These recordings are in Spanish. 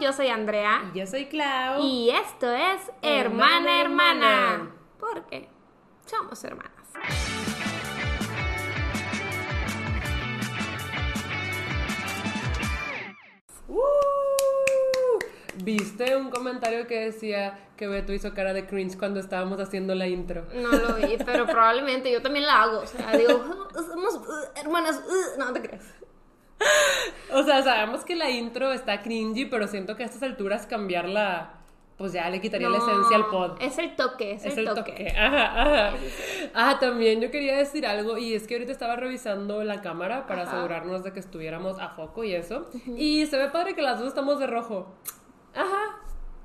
yo soy Andrea. Y yo soy Clau. Y esto es Hermana Hermana. hermana. Porque somos hermanas. Uh, ¿Viste un comentario que decía que Beto hizo cara de cringe cuando estábamos haciendo la intro? No lo vi, pero probablemente yo también la hago. O sea, digo, somos uh, hermanas, uh", no te crees. O sea, sabemos que la intro está cringy, pero siento que a estas alturas cambiarla, pues ya le quitaría la esencia al pod. Es el toque, es, el, toque. Ajá, ajá. Ah, también yo quería decir algo, y es que ahorita estaba revisando la cámara para asegurarnos de que estuviéramos a foco y eso. Y se ve padre que las dos estamos de rojo. Ajá.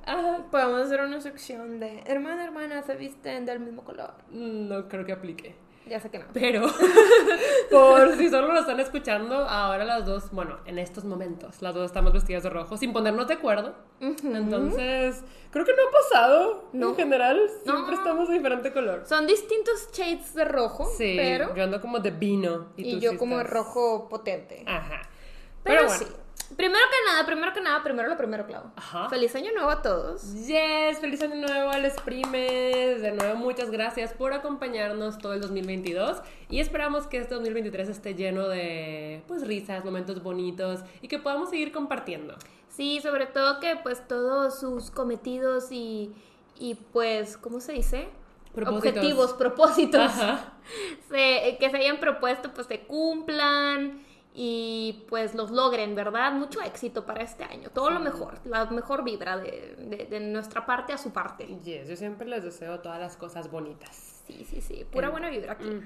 Ajá. Podemos hacer una sección de hermana, hermana, se visten del mismo color. No creo que aplique. Ya sé que no. Pero, por si solo lo están escuchando, ahora las dos, bueno, en estos momentos, las dos estamos vestidas de rojo, sin ponernos de acuerdo. Entonces, creo que no ha pasado. En general, siempre estamos de diferente color. Son distintos shades de rojo. Sí, pero... yo ando como de vino. Y, yo como rojo potente. Ajá. Pero, bueno. sí. Primero que nada, primero que nada, primero lo primero, Clau. Ajá. Feliz año nuevo a todos. Yes, feliz año nuevo a los primes. De nuevo, muchas gracias por acompañarnos todo el 2022 y esperamos que este 2023 esté lleno de pues risas, momentos bonitos y que podamos seguir compartiendo. Sí, sobre todo que pues todos sus cometidos y, y pues, ¿cómo se dice? Objetivos, propósitos que se hayan propuesto pues se cumplan y pues los logren, ¿verdad? Mucho éxito para este año, todo lo mejor, la mejor vibra de, de, nuestra parte a su parte. Yes, yo siempre les deseo todas las cosas bonitas. Sí, sí, sí, pura buena vibra aquí.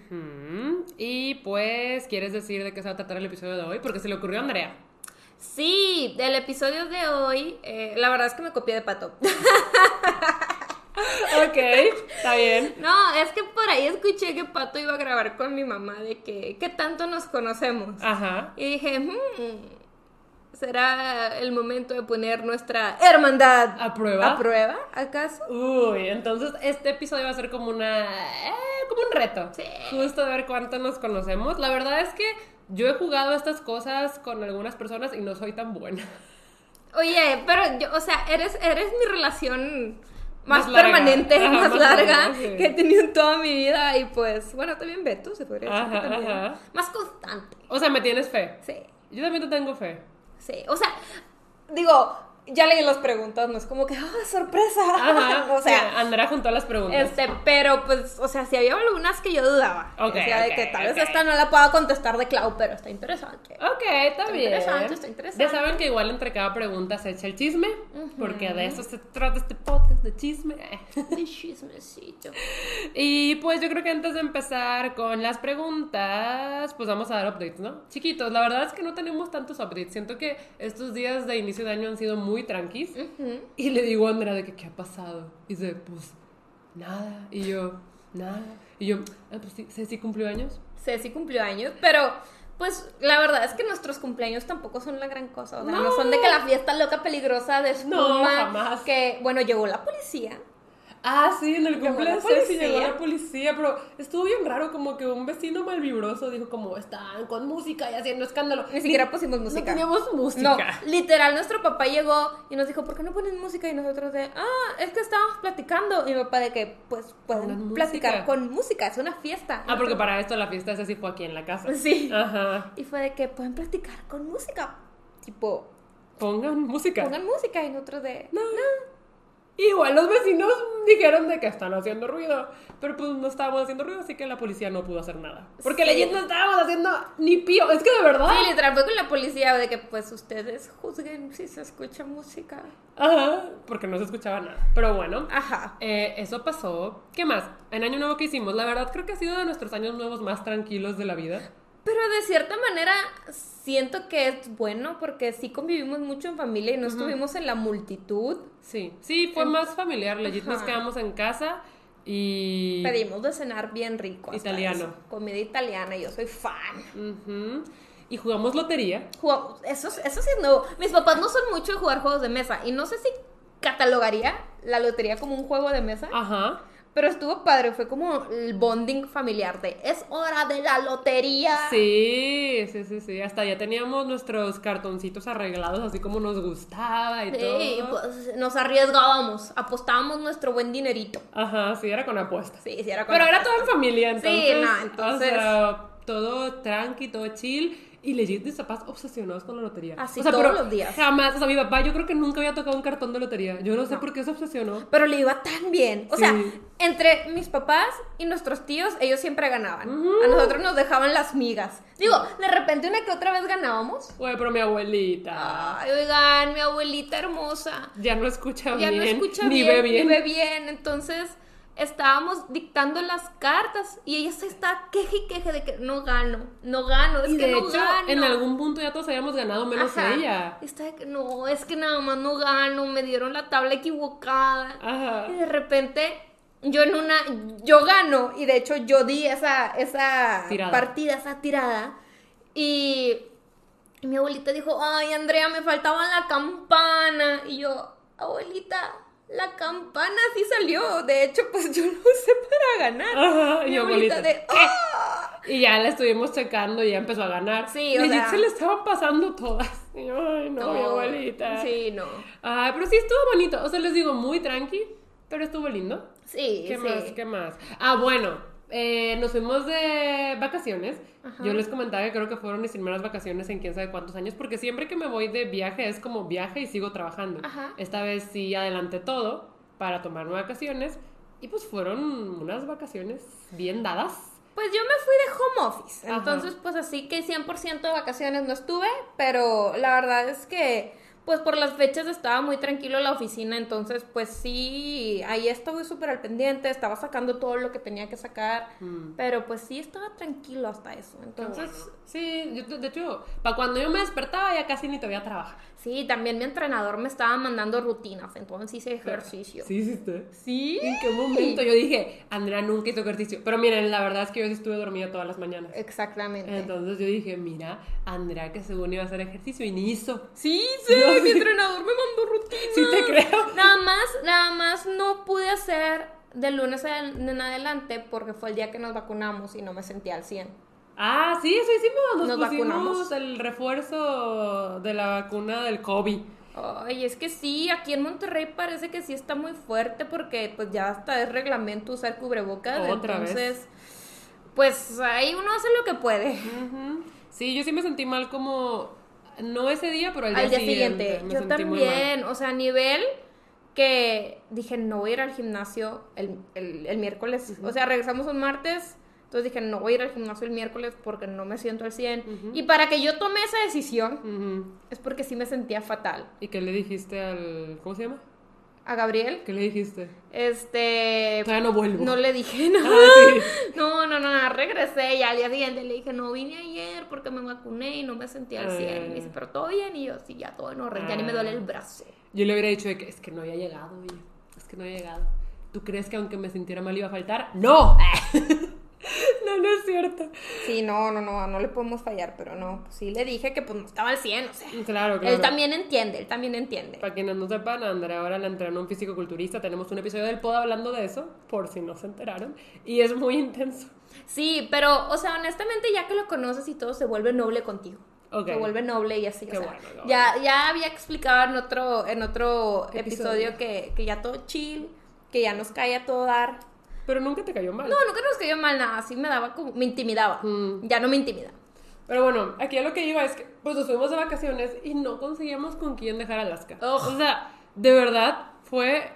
Y pues, ¿quieres decir de qué se va a tratar el episodio de hoy? Porque se le ocurrió a Andrea. Sí, del episodio de hoy, eh, la verdad es que me copié de Pato. ok, está bien. No, es que por ahí escuché que Pato iba a grabar con mi mamá de que, ¿qué tanto nos conocemos? Ajá. Y dije, hmm, ¿será el momento de poner nuestra hermandad a prueba? ¿A prueba, acaso? Uy, entonces este episodio va a ser como una... Eh, como un reto. Sí. Justo de ver cuánto nos conocemos. La verdad es que yo he jugado estas cosas con algunas personas y no soy tan buena. Oye, pero yo, o sea, eres, eres mi relación más, permanente, más, larga que he tenido en toda mi vida. Y pues, bueno, también Beto, se podría decir. también. Más constante. O sea, ¿me tienes fe? Sí. Yo también te tengo fe. Sí. O sea, digo, ya leí las preguntas, no es como que, ¡ah, sorpresa! o sea, Andrea juntó las preguntas. Este, pero pues, o sea, si había algunas que yo dudaba. Ok. de que tal vez esta no la pueda contestar de Clau, pero está interesante. Ok, está, bien. Interesante, está interesante. Ya saben que igual entre cada pregunta se echa el chisme, porque de eso se trata este podcast, de chisme. De chismecito. Y pues yo creo que antes de empezar con las preguntas, pues vamos a dar updates, ¿no? Chiquitos, la verdad es que no tenemos tantos updates. Siento que estos días de inicio de año han sido muy muy tranquis. Y le digo a Andrea de que, ¿qué ha pasado? Y dice, pues, nada. Y yo, nada. Y yo, ah, pues sí, Ceci cumplió años. Ceci cumplió años, pero pues la verdad es que nuestros cumpleaños tampoco son la gran cosa. O sea, no, son de que la fiesta loca peligrosa de espuma. No, jamás. Que, bueno, llegó la policía. Ah, sí, en el cumpleaños sí llegó la policía, pero estuvo bien raro, como que un vecino malvibroso dijo como, están con música y haciendo escándalo. Ni siquiera pusimos música. No teníamos música. No, literal, nuestro papá llegó y nos dijo, ¿por qué no ponen música? Y nosotros de, ah, es que estábamos platicando. Y mi papá de que, pues, pueden platicar con música, es una fiesta. Ah, porque para esto la fiesta esa sí fue aquí en la casa. Sí. Ajá. Y fue de que pueden platicar con música. Tipo... Pongan música. Pongan música y nosotros de, no. no Igual los vecinos dijeron de que están haciendo ruido, pero pues no estábamos haciendo ruido, así que la policía no pudo hacer nada. Porque sí. no estábamos haciendo ni pío, es que de verdad. Sí, literal, fue con la policía de que pues ustedes juzguen si se escucha música. Ajá, porque no se escuchaba nada. Pero bueno, Ajá. Eh, eso pasó. ¿Qué más? En Año Nuevo que hicimos, la verdad creo que ha sido de nuestros años nuevos más tranquilos de la vida. Pero de cierta manera siento que es bueno porque sí convivimos mucho en familia y no estuvimos en la multitud. Sí, sí, fue más familiar. Legit nos quedamos en casa y... Pedimos de cenar bien rico. Italiano. Comida italiana, yo soy fan. Y jugamos lotería. eso, eso sí es nuevo. Mis papás no son mucho de jugar juegos de mesa y no sé si catalogaría la lotería como un juego de mesa. Ajá. Pero estuvo padre, fue como el bonding familiar de es hora de la lotería. Sí, sí, sí, sí. Hasta ya teníamos nuestros cartoncitos arreglados así como nos gustaba y todo. Sí, pues nos arriesgábamos, apostábamos nuestro buen dinerito. Ajá, sí, era con apuestas. Sí, sí, era con Pero era todo en familia, entonces. Sí, no, entonces. O sea, todo tranqui, todo chill. Y legit mis papás obsesionados con la lotería. Así todos los días. Jamás, o sea, mi papá yo creo que nunca había tocado un cartón de lotería. Yo no sé por qué se obsesionó. Pero le iba tan bien. O sea, entre mis papás y nuestros tíos, ellos siempre ganaban. A nosotros nos dejaban las migas. Digo, de repente una que otra vez ganábamos. Oye, pero mi abuelita. Ay, oigan, mi abuelita hermosa. Ya no escucha bien. Ya no escucha bien. Ni ve bien. Ni ve bien. Entonces estábamos dictando las cartas y ella se está queje y queje de que no gano, no gano, es que no gano. En algún punto ya todos habíamos ganado menos ella. Está de que no, es que nada más no gano, me dieron la tabla equivocada. Ajá. Y de repente yo en una yo gano y de hecho yo di esa esa partida, esa tirada y, y mi abuelita dijo, "Ay, Andrea, me faltaba la campana." Y yo, "Abuelita, la campana sí salió. De hecho, pues yo lo usé para ganar. Ajá, y abuelita de. ¡Ah! Y ya la estuvimos checando y ya empezó a ganar. Sí, o sea... se le estaban pasando todas. ay, no, mi abuelita. Sí, no. Ay, pero sí estuvo bonito. O sea, les digo, muy tranqui, pero estuvo lindo. Sí, ¿Qué más? ¿Qué más? Ah, bueno eh, nos fuimos de vacaciones. Yo les comentaba que creo que fueron mis primeras vacaciones en quién sabe cuántos años, porque siempre que me voy de viaje es como viaje y sigo trabajando. Esta vez sí adelanté todo para tomarme vacaciones y pues fueron unas vacaciones bien dadas. Pues yo me fui de home office, entonces pues así que 100% de vacaciones no estuve, pero la verdad es que pues por las fechas estaba muy tranquilo la oficina, entonces pues sí, ahí estuve súper al pendiente, estaba sacando todo lo que tenía que sacar, mm. pero pues sí estaba tranquilo hasta eso, entonces... Sí, de hecho, para cuando yo me despertaba ya casi ni te voy a trabajar. Sí, también mi entrenador me estaba mandando rutinas, entonces hice ejercicio. ¿Sí hiciste? Sí. ¿En qué momento? Yo dije, Andrea nunca hizo ejercicio. Pero miren, la verdad es que yo sí estuve dormida todas las mañanas. Exactamente. Entonces yo dije, mira, Andrea que según iba a hacer ejercicio y ni hizo. Sí, sí, mi entrenador me mandó rutinas. Sí te creo. Nada más, nada más no pude hacer de lunes en adelante porque fue el día que nos vacunamos y no me sentía al 100. Ah, sí, eso hicimos. Nos, pusimos el refuerzo de la vacuna del COVID. Ay, es que sí, aquí en Monterrey parece que sí está muy fuerte porque pues ya hasta es reglamento usar cubrebocas. Otra entonces, pues ahí uno hace lo que puede. Sí, yo sí me sentí mal como, no ese día, pero al, día, siguiente. yo también, o sea, a nivel que dije, no voy a ir al gimnasio el, el, miércoles. O sea, regresamos un martes entonces dije, no voy a ir al gimnasio el miércoles porque no me siento al 100. Y para que yo tome esa decisión, es porque sí me sentía fatal. ¿Y qué le dijiste al... ¿Cómo se llama? A Gabriel. ¿Qué le dijiste? Este... Todavía no vuelvo. No le dije nada. Ah, no, no, no, regresé y al día siguiente le dije, no vine ayer porque me vacuné y no me sentía al 100. Y me dice, pero todo bien. Y yo, sí, ya todo en orden, ya ni me duele el brazo. Yo le hubiera dicho que es que no había llegado, Es que no había llegado. ¿Tú crees que aunque me sintiera mal iba a faltar? ¡No! No, no es cierto. Sí, no, no, no, no le podemos fallar, pero no. sí le dije que pues no estaba al 100, o sea. Claro, claro. Él también entiende, él también entiende. Para quienes no sepan, Andrea ahora la entrenó un físico-culturista. Tenemos un episodio del pod hablando de eso, por si no se enteraron. Y es muy intenso. Sí, pero, o sea, honestamente, ya que lo conoces y todo, se vuelve noble contigo. Se vuelve noble y así. ya, ya había explicado en otro, en otro episodio, que, que ya todo chill, que ya nos cae a todo dar pero nunca te cayó mal. No, nunca nos cayó mal nada. Sí me daba como. Me intimidaba. Mm. Ya no me intimida. Pero bueno, aquí a lo que iba es que pues nos fuimos de vacaciones y no conseguíamos con quién dejar Alaska. O sea, de verdad fue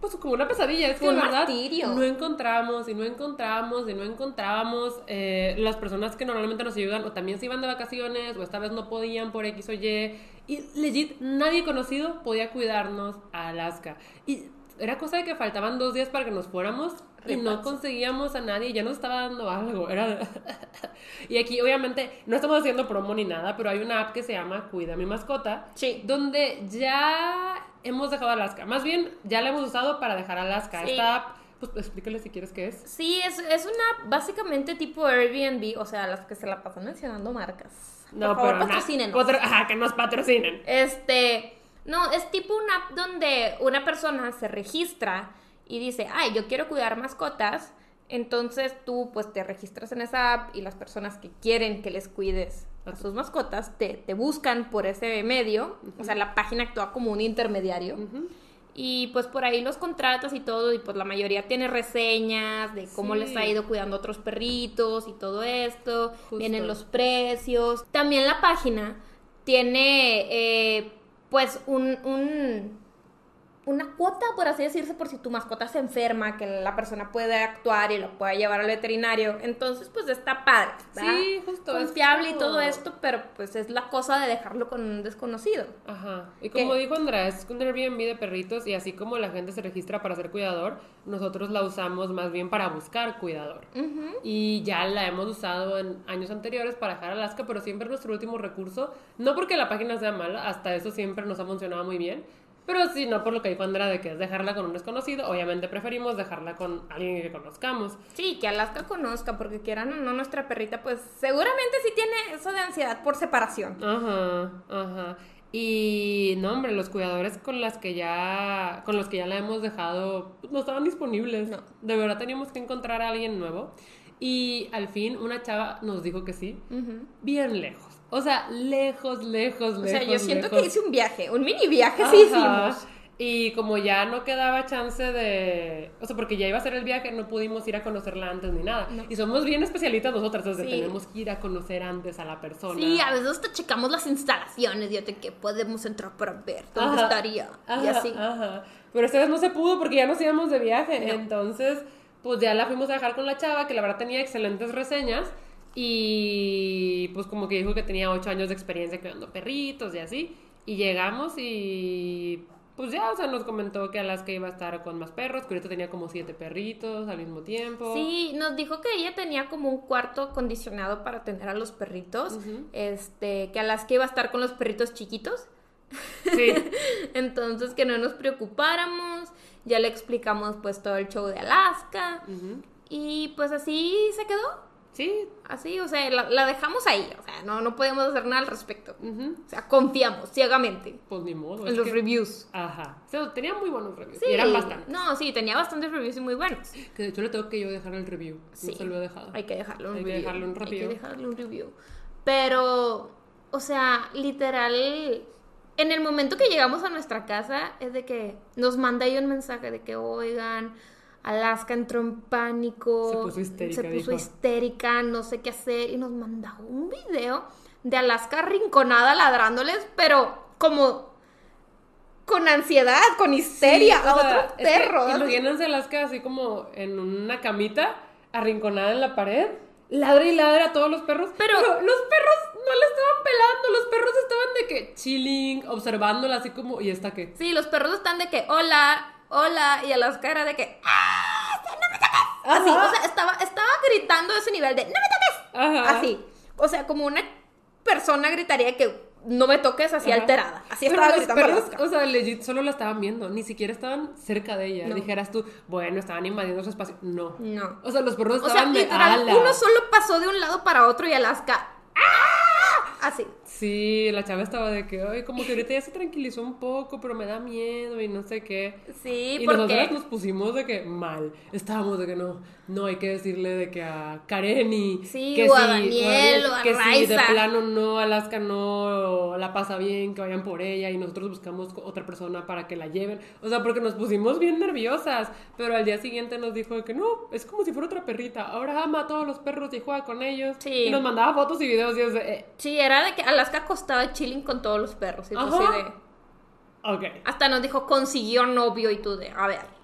pues como una pesadilla. Es que de verdad no encontramos y no encontramos y no encontrábamos eh, las personas que normalmente nos ayudan o también se iban de vacaciones o esta vez no podían por X o Y. Y legit, nadie conocido podía cuidarnos a Alaska. Y era cosa de que faltaban dos días para que nos fuéramos y no conseguíamos a nadie, ya nos estaba dando algo. Era... y aquí, obviamente, no estamos haciendo promo ni nada, pero hay una app que se llama Cuida mi mascota. Sí. Donde ya hemos dejado Alaska. Más bien, ya la hemos usado para dejar Alaska. Esta app, pues explícale si quieres qué es. Sí, es, es una app básicamente tipo Airbnb, o sea, las que se la pasan mencionando marcas. No, Por favor, pero ajá, que nos patrocinen. Este. No, es tipo una app donde una persona se registra y dice, ay, yo quiero cuidar mascotas, entonces tú pues te registras en esa app y las personas que quieren que les cuides a sus mascotas te, te buscan por ese medio, o sea, la página actúa como un intermediario. Y pues por ahí los contratas y todo, y pues la mayoría tiene reseñas de cómo les ha ido cuidando a otros perritos y todo esto. Vienen los precios. También la página tiene eh, pues un, un una cuota, por así decirse, por si tu mascota se enferma, que la persona puede actuar y lo pueda llevar al veterinario. Entonces, pues está padre. Sí, justo. Confiable y todo esto, pero pues es la cosa de dejarlo con un desconocido. Ajá. Y como dijo Andrés, es un Airbnb de perritos y así como la gente se registra para ser cuidador, nosotros la usamos más bien para buscar cuidador. Y ya la hemos usado en años anteriores para dejar Alaska, pero siempre es nuestro último recurso. No porque la página sea mala, hasta eso siempre nos ha funcionado muy bien pero si no por lo que dijo Andrea de que es dejarla con un desconocido, obviamente preferimos dejarla con alguien que conozcamos. Sí, que Alaska conozca, porque quieran o no nuestra perrita, pues seguramente sí tiene eso de ansiedad por separación. Ajá, ajá. Y no, hombre, los cuidadores con las que ya con los que ya la hemos dejado pues, no estaban disponibles. No. De verdad teníamos que encontrar a alguien nuevo. Y al fin una chava nos dijo que sí, bien lejos. O sea, lejos, lejos, lejos. O sea, yo siento que hice un viaje, un mini viaje sí hicimos. Y como ya no quedaba chance de. O sea, porque ya iba a ser el viaje, no pudimos ir a conocerla antes ni nada. Y somos bien especialistas nosotras, entonces tenemos que ir a conocer antes a la persona. Sí, a veces hasta checamos las instalaciones, yo te que podemos entrar para ver dónde estaría. y así. Ajá. Pero esta vez no se pudo porque ya nos íbamos de viaje. Entonces, pues ya la fuimos a dejar con la chava, que la verdad tenía excelentes reseñas. Y pues como que dijo que tenía ocho años de experiencia cuidando perritos y así. Y llegamos y pues ya, o sea, nos comentó que Alaska iba a estar con más perros, que ahorita tenía como siete perritos al mismo tiempo. Sí, nos dijo que ella tenía como un cuarto acondicionado para tener a los perritos. Este, que Alaska iba a estar con los perritos chiquitos. Sí. Entonces que no nos preocupáramos. Ya le explicamos pues todo el show de Alaska. Y pues así se quedó. Sí. Así, o sea, la, dejamos ahí. O sea, no, no podemos hacer nada al respecto. O sea, confiamos ciegamente. Pues ni modo. En los reviews. Ajá. O sea, tenía muy buenos reviews. y eran bastantes. No, sí, tenía bastantes reviews y muy buenos. Que de hecho le tengo que yo dejar el review. Sí. No se lo he dejado. Hay que dejarlo un Hay review. Que dejarle un review. Hay que dejarle un review. Pero, o sea, literal. En el momento que llegamos a nuestra casa, es de que nos manda ahí un mensaje de que, oigan Alaska entró en pánico. Se puso histérica. Se puso histérica, no sé qué hacer. Y nos mandó un video de Alaska rinconada ladrándoles, pero como con ansiedad, con histeria a otro perro. imagínense Alaska así como en una camita, arrinconada en la pared. Ladra y ladra a todos los perros. Pero, los perros no la estaban pelando. Los perros estaban de que chilling, observándola así como. ¿Y esta qué? Sí, los perros están de que, hola, hola, y a las caras de que, ¡ah! ¡No me toques! Así, o sea, estaba, estaba gritando ese nivel de, ¡no me toques! Así, o sea, como una persona gritaría que no me toques así alterada. Así estaba gritando. O sea, legit solo la estaban viendo, ni siquiera estaban cerca de ella. Dijeras tú, bueno, estaban invadiendo su espacio. No. No. O sea, los perros estaban de ala. Uno solo pasó de un lado para otro y Alaska. ¡Ah! Así. Sí, la chava estaba de que, ay, como que ahorita ya se tranquilizó un poco, pero me da miedo y no sé qué. Sí, y nosotros nos pusimos de que mal. Estábamos de que no, no hay que decirle de que a Kareni. Sí, que o a Daniel, o a Que si de plano no, Alaska no la pasa bien, que vayan por ella y nosotros buscamos otra persona para que la lleven. O sea, porque nos pusimos bien nerviosas, pero al día siguiente nos dijo que no, es como si fuera otra perrita. Ahora ama a todos los perros y juega con ellos. Sí. Y nos mandaba fotos y videos y de, eh. Sí, era de que a Alaska acostaba chilling con todos los perros. Y tú de... Ok. Hasta nos dijo, consiguió novio y tú de, a ver.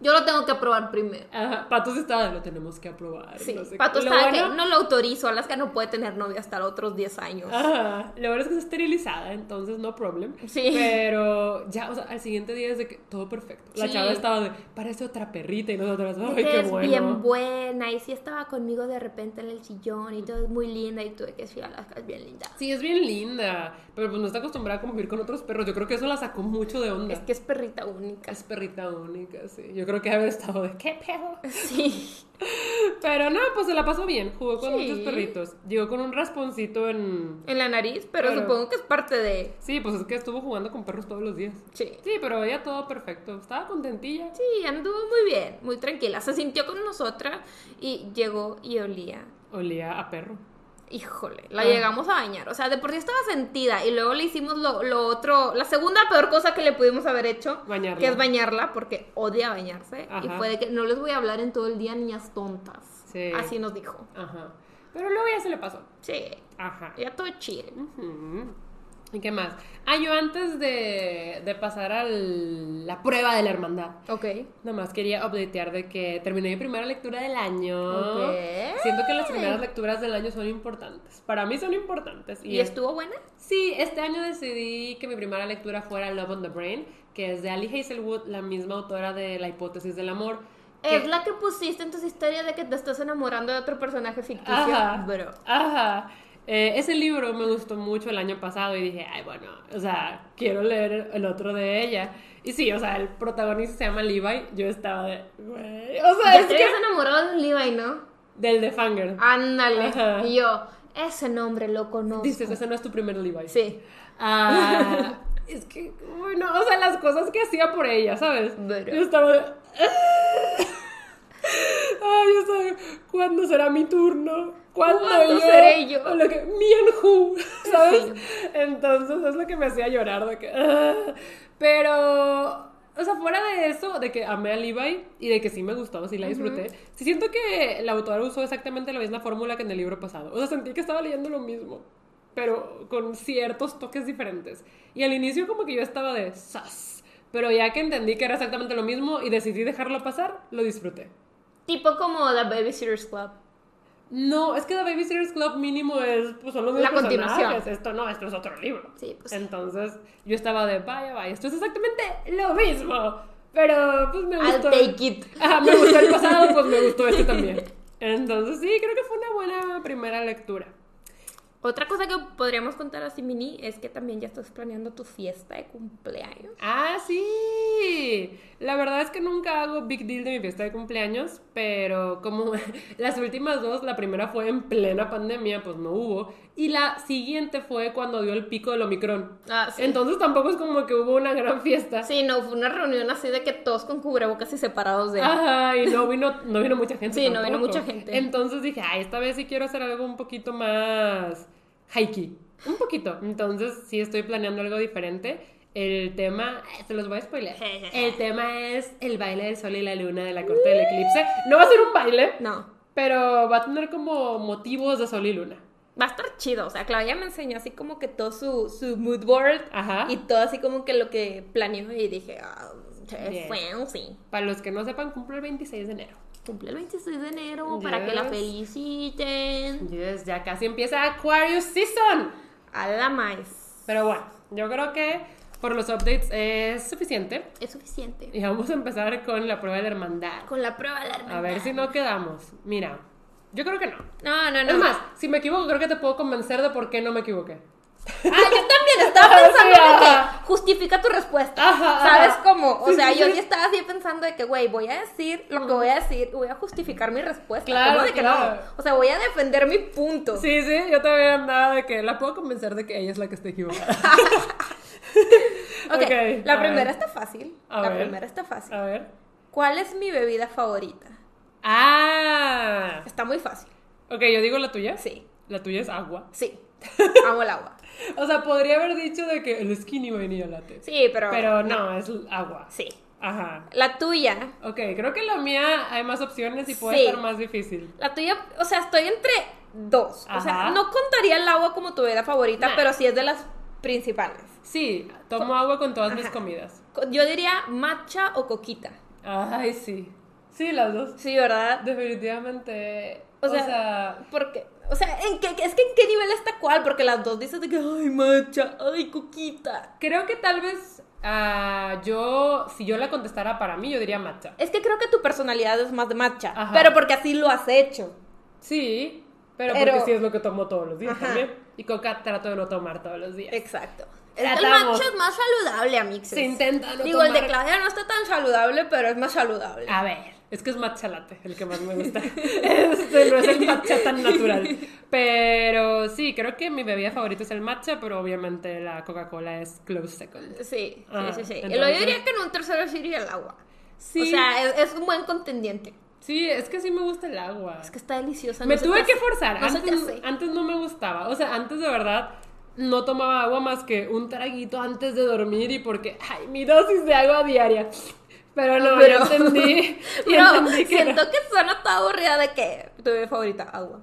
Yo lo tengo que aprobar primero. Ajá, Patos estaba, lo tenemos que aprobar. Sí, no Patos estaba que no lo autorizo. Alaska no puede tener novio hasta los otros 10 años. Ajá, lo bueno es que está esterilizada, entonces no problem. Sí. Pero ya, o sea, al siguiente día es de que todo perfecto. La chava estaba de, parece otra perrita y nosotros, ay, qué es bien buena y sí estaba conmigo de repente en el sillón y todo es muy linda y tú de que sí, Alaska es bien linda. Sí, es bien linda, pero pues no está acostumbrada a convivir con otros perros. Yo creo que eso la sacó mucho de onda. Es que es perrita única. Es perrita única, sí. Yo creo que haber estado de qué pedo. Sí. Pero no, pues se la pasó bien. Jugó con muchos perritos. Llegó con un rasponcito en. En la nariz, pero, supongo que es parte de. Sí, pues es que estuvo jugando con perros todos los días. Sí. Sí, pero ella todo perfecto. Estaba contentilla. Sí, anduvo muy bien, muy tranquila. Se sintió con nosotras y llegó y olía. Olía a perro. Híjole, la llegamos a bañar. O sea, de por sí estaba sentida y luego le hicimos lo, lo, otro, la segunda peor cosa que le pudimos haber hecho, bañarla. que es bañarla, porque odia bañarse. Y fue de que no les voy a hablar en todo el día, niñas tontas. Sí. Así nos dijo. Ajá. Pero luego ya se le pasó. Sí. Ajá. Ya todo chido. ¿Y qué más? Ah, yo antes de, de pasar a la prueba de la hermandad. Ok. Nada más quería updatear de que terminé mi primera lectura del año. Ok. Siento que las primeras lecturas del año son importantes. Para mí son importantes. ¿Y, estuvo buena? Sí, este año decidí que mi primera lectura fuera Love on the Brain, que es de Ali Hazelwood, la misma autora de La hipótesis del amor. Es la que pusiste en tus historias de que te estás enamorando de otro personaje ficticio. Ajá. Bro. Ajá. Eh, ese libro me gustó mucho el año pasado y dije, ay, bueno, o sea, quiero leer el otro de ella. Y sí, o sea, el protagonista se llama Levi. Yo estaba de, güey. O sea, es que. enamorado de Levi, ¿no? Del de Fanger. Ándale. Y yo, ese nombre lo conozco. Dices, ese no es tu primer Levi. Sí. Ah, es que, bueno, o sea, las cosas que hacía por ella, ¿sabes? Yo estaba de. Ay, yo sé, ¿cuándo será mi turno? ¿Cuándo, yo? seré yo? O lo que, me and who, ¿sabes? Entonces es lo que me hacía llorar de que... Ah". Pero... O sea, fuera de eso, de que amé a Levi y de que sí me gustó, sí la disfruté, sí siento que la autora usó exactamente la misma fórmula que en el libro pasado. O sea, sentí que estaba leyendo lo mismo, pero con ciertos toques diferentes. Y al inicio como que yo estaba de sas, pero ya que entendí que era exactamente lo mismo y decidí dejarlo pasar, lo disfruté. Tipo como The Babysitter's Club. No, es que The Babysitter's Club mínimo es, pues son los La continuación. Esto no, esto es otro libro. Sí, pues. Entonces, yo estaba de, vaya, vaya, esto es exactamente lo mismo. Pero, pues me gustó. I'll take it. Ajá, me gustó el pasado, pues me gustó este también. Entonces, sí, creo que fue una buena primera lectura. Otra cosa que podríamos contar así, Mini, es que también ya estás planeando tu fiesta de cumpleaños. Ah, sí. La verdad es que nunca hago big deal de mi fiesta de cumpleaños, pero como las últimas dos, la primera fue en plena pandemia, pues no hubo. Y la siguiente fue cuando dio el pico del Omicron. Ah, sí. Entonces tampoco es como que hubo una gran fiesta. Sí, no, fue una reunión así de que todos con cubrebocas y separados de... Ajá, y no vino, no vino mucha gente. Sí, no vino mucha gente. Entonces dije, ay, esta vez sí quiero hacer algo un poquito más hikey. Un poquito. Entonces, sí estoy planeando algo diferente. El tema, eh, se los voy a spoiler. El tema es el baile del sol y la luna de la corte del eclipse. No va a ser un baile. No. Pero va a tener como motivos de sol y luna. Va a estar chido. O sea, Claudia me enseñó así como que todo su, su mood board. Ajá. Y todo así como que lo que planeó. Y dije, ah, sí. Para los que no sepan, cumple el 26 de enero cumple el 26 de enero para que la feliciten. Yes, ya casi empieza Aquarius Season. A la más. Pero bueno, yo creo que por los updates es suficiente. Es suficiente. Y vamos a empezar con la prueba de la hermandad. Con la prueba de la hermandad. A ver si no quedamos. Mira, yo creo que no. No, no, no. Es más, si me equivoco, creo que te puedo convencer de por qué no me equivoqué. Ah, yo también estaba pensando en que justifica tu respuesta. ¿Sabes cómo? O sea, yo sí estaba así pensando de que, güey, voy a decir lo que voy a decir, voy a justificar mi respuesta. Claro, de que no? O sea, voy a defender mi punto. Sí, sí, yo también andaba de que la puedo convencer de que ella es la que está equivocada. ok, okay la primera está fácil. la primera está fácil. A ver. ¿Cuál es mi bebida favorita? Ah. Está muy fácil. Ok, yo digo la tuya. Sí. La tuya es agua. Sí. Amo el agua. O sea, podría haber dicho de que el skinny venía latte. Sí, pero. Pero no, es agua. Sí. Ajá. La tuya. Ok, creo que la mía hay más opciones y puede ser más difícil. La tuya, o sea, estoy entre dos. O sea, no contaría el agua como tu bebida favorita, pero sí es de las principales. Sí, tomo agua con todas mis comidas. Yo diría matcha o coquita. Ay, sí. Sí, las dos. Sí, ¿verdad? Definitivamente. O sea, o sea porque o sea, ¿en qué, es que en qué nivel está cuál, porque las dos dicen de que, ay, macha, ay, coquita. Creo que tal vez uh, yo, si yo la contestara para mí, yo diría matcha. Es que creo que tu personalidad es más de matcha, pero porque así lo has hecho. Sí, pero, porque sí es lo que tomo todos los días también. Y coca trato de no tomar todos los días. Exacto. El matcha es más saludable, amixes. Se intenta no Digo, el de Claudia no está tan saludable, pero es más saludable. A ver, es que es matcha latte el que más me gusta. este no es el matcha tan natural. Pero sí, creo que mi bebida favorita es el matcha, pero obviamente la Coca-Cola es close second. Sí, sí, ah, sí, sí. Entonces... Yo diría que en un tercero sería el agua. Sí. O sea, es, un buen contendiente. Sí, es que sí me gusta el agua. Es que está deliciosa. me tuve que forzar. antes, antes no me gustaba. O sea, antes de verdad no tomaba agua más que un traguito antes de dormir y porque, ay, mi dosis de agua diaria. Pero pero, entendí. entendí que siento que suena toda aburrida de que tu bebida favorita, agua.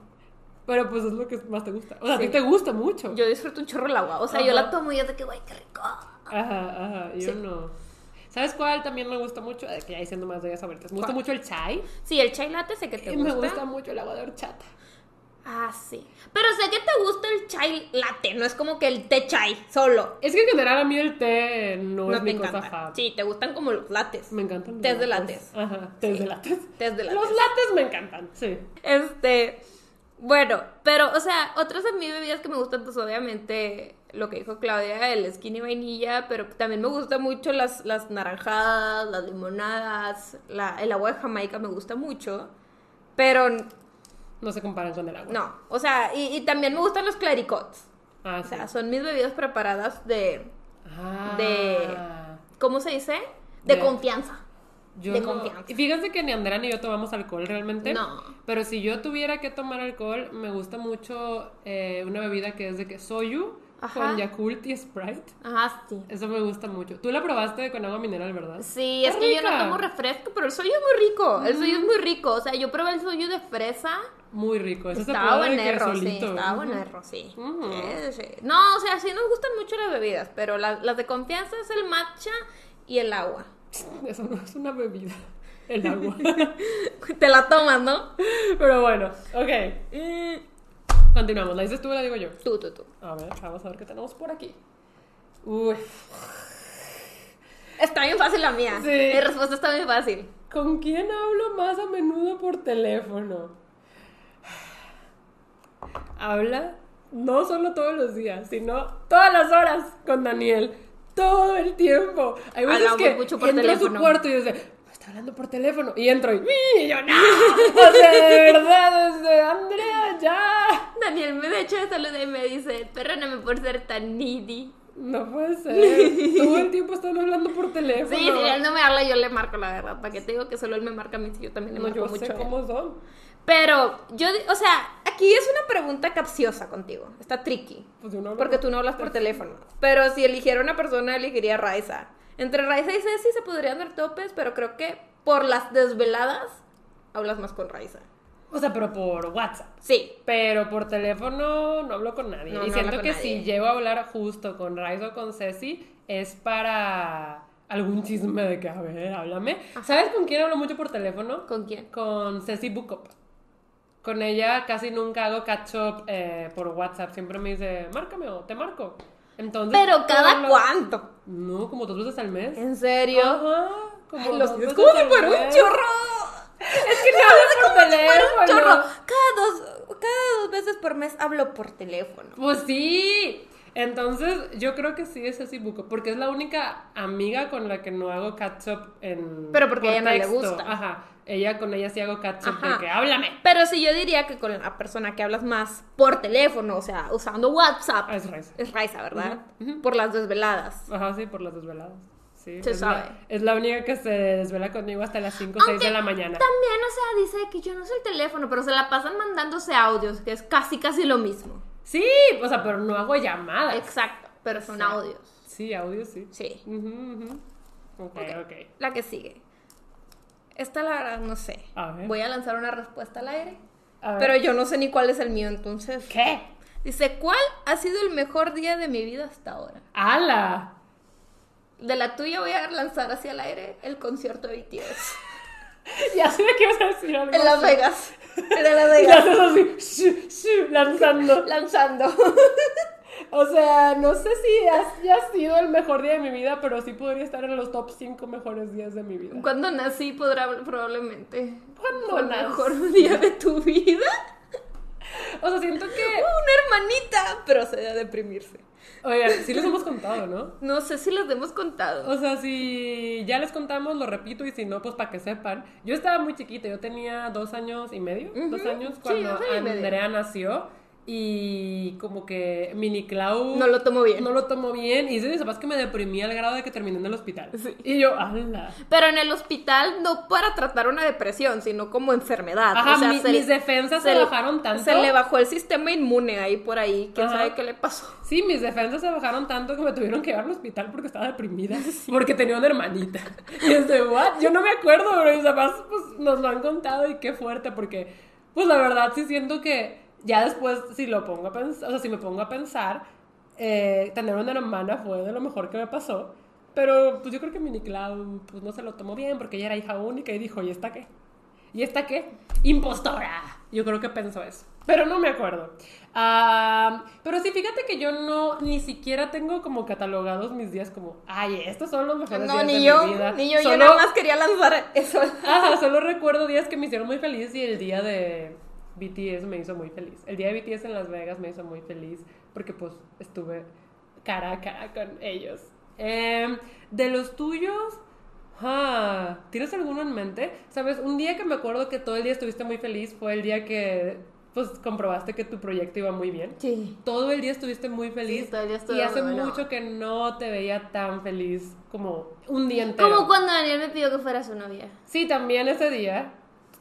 Pero pues es lo que más te gusta. O sea, a ti te gusta mucho. Yo disfruto un chorro el agua. O sea, yo la tomo y es de que, güey, qué rico. Ajá, ajá. Yo no. ¿Sabes cuál también me gusta mucho? Que ya diciendo más de ellas. Me gusta mucho el chai. Sí, el chai latte sé que te gusta. Y me gusta mucho el agua de horchata. Ah, sí. Pero sé que te gusta el chai latte, no es como que el té chai solo. Es que en general a mí el té no, es mi cosa fa. Sí, te gustan como los lates. Me encantan. Tés de lates. Ajá, tés de lates. Tés de lates. Los lates me encantan, sí. Este, bueno, pero, o sea, otras de mis bebidas que me gustan, pues obviamente lo que dijo Claudia, el skinny vainilla, pero también me gustan mucho las, las naranjadas, las limonadas, la, el agua de Jamaica me gusta mucho, pero no se comparan con el agua. No, o sea, y, también me gustan los claricots. Ah, o sea, son mis bebidas preparadas de... Ah. De... ¿Cómo se dice? De, confianza. de confianza. Y fíjense que ni Andrea ni yo tomamos alcohol realmente. No. Pero si yo tuviera que tomar alcohol, me gusta mucho eh, una bebida que es de que soyu con Yakult y Sprite. Ajá, sí. Eso me gusta mucho. Tú la probaste con agua mineral, ¿verdad? Sí, es que yo no tomo refresco, pero el soyu es muy rico. El soyu es muy rico. O sea, yo probé el soyu de fresa muy rico. Eso estaba buen erro, sí. Estaba buen erro, sí. No, o sea, sí nos gustan mucho las bebidas, pero las, de confianza es el matcha y el agua. Eso no es una bebida. El agua. Te la tomas, ¿no? Pero bueno, ok. Continuamos. ¿La dices tú o la digo yo? Tú, tú, tú. A ver, vamos a ver qué tenemos por aquí. Uy. Está bien fácil la mía. Sí. Mi respuesta está muy fácil. ¿Con quién hablo más a menudo por teléfono? Habla no solo todos los días, sino todas las horas con Daniel. Todo el tiempo. Hay veces que mucho por entro a su cuarto y dice, me está hablando por teléfono. Y entro y, y yo, no. o sea, de verdad, desde Andrea, ya. Daniel me de hecho saluda y me dice, perdóname por ser tan needy. No puede ser. Todo el tiempo están hablando por teléfono. Sí, si él no me habla, yo le marco la verdad. Para que te digo que solo él me marca a mí, yo también le marco no, yo mucho. Sé cómo son. Pero yo, o sea, aquí es una pregunta capciosa contigo. Está tricky. Pues porque tú no hablas por teléfono. Pero si eligiera una persona, elegiría Raiza. Entre Raiza y Ceci se podrían dar topes, pero creo que por las desveladas hablas más con Raiza. O sea, pero por WhatsApp. Sí. Pero por teléfono no hablo con nadie. y siento que si llego a hablar justo con Raiza o con Ceci, es para algún chisme de que, a ver, háblame. ¿Sabes con quién hablo mucho por teléfono? ¿Con quién? Con Ceci Bukop con ella casi nunca hago catch up eh, por WhatsApp. Siempre me dice, márcame o te marco. Entonces, Pero cada cuánto? No, como dos veces al mes. ¿En serio? Ajá. Como los ¿Cómo un chorro? Es que no hablo por teléfono. Un chorro. Cada dos, cada dos veces por mes hablo por teléfono. Pues sí. Entonces, yo creo que sí es así, Buco, porque es la única amiga con la que no hago catch up en. Pero porque a ella no le gusta. Ajá. Ella con ella sí hago catch up de que háblame. Pero sí yo diría que con la persona que hablas más por teléfono, o sea, usando WhatsApp. Es Raiza. Es Raiza, ¿verdad? Por las desveladas. Ajá, sí, por las desveladas. Sí, se es sabe. La, es la única que se desvela conmigo hasta las 5 o 6 de la mañana. También, o sea, dice que yo no soy teléfono, pero se la pasan mandándose audios, que es casi, casi lo mismo. Sí, o sea, pero no hago llamadas. Exacto, pero son audios. Sí, audios sí. Sí. ok, ok. La que sigue. Esta la verdad no sé. Voy a lanzar una respuesta al aire. Pero yo no sé ni cuál es el mío, entonces. ¿Qué? Dice, ¿cuál ha sido el mejor día de mi vida hasta ahora? ¡Hala! De la tuya voy a lanzar hacia el aire el concierto de BTS. ya sé que ibas a decir algo. En Las Vegas. En Las Vegas. así, lanzando. Lanzando. O sea, no sé si ha sido el mejor día de mi vida, pero sí podría estar en los top 5 mejores días de mi vida. Cuando nací, podrá, probablemente. ¿Cuándo nací? el mejor día de tu vida? O sea, siento que. Una hermanita procede a deprimirse. Oigan, sí les hemos contado, ¿no? No sé si les hemos contado. O sea, si ya les contamos, lo repito, y si no, pues para que sepan. Yo estaba muy chiquita, yo tenía dos años y medio, dos años cuando Andrea nació. Y como que Mini Clau... No lo tomó bien. No lo tomó bien. Y dice que me deprimí al grado de que terminé en el hospital. Y yo, ¡ala! Pero en el hospital no para tratar una depresión, sino como enfermedad. Ajá, o sea, mis defensas se, bajaron tanto. Se le bajó el sistema inmune ahí por ahí. ¿Quién sabe qué le pasó? Sí, mis defensas se bajaron tanto que me tuvieron que llevar al hospital porque estaba deprimida. Porque tenía una hermanita. Y es de, ¿what? Yo no me acuerdo, pero mis papás pues, nos lo han contado y qué fuerte porque, pues la verdad sí siento que ya después, si lo pongo a pensar, o sea, si me pongo a pensar, eh, tener una hermana fue de lo mejor que me pasó. Pero pues yo creo que Mini Clau pues no se lo tomó bien porque ella era hija única y dijo, ¿y esta qué? ¿Y esta qué? Impostora. Yo creo que pensó eso. Pero no me acuerdo. Ah, pero sí, fíjate que yo no, ni siquiera tengo como catalogados mis días como, ay, estos son los mejores días de yo, mi vida. Ni yo, yo nada más quería lanzar eso. Ajá, solo recuerdo días que me hicieron muy feliz y el día de BTS me hizo muy feliz. El día de BTS en Las Vegas me hizo muy feliz porque pues estuve cara a cara con ellos. Em, de los tuyos, ah, ¿tienes alguno en mente? Sabes, un día que me acuerdo que todo el día estuviste muy feliz fue el día que pues comprobaste que tu proyecto iba muy bien. Sí. Todo el día estuviste muy feliz. todo el día y hace mucho que no te veía tan feliz como un día entero. Como cuando Daniel me pidió que fuera su novia. Sí, también ese día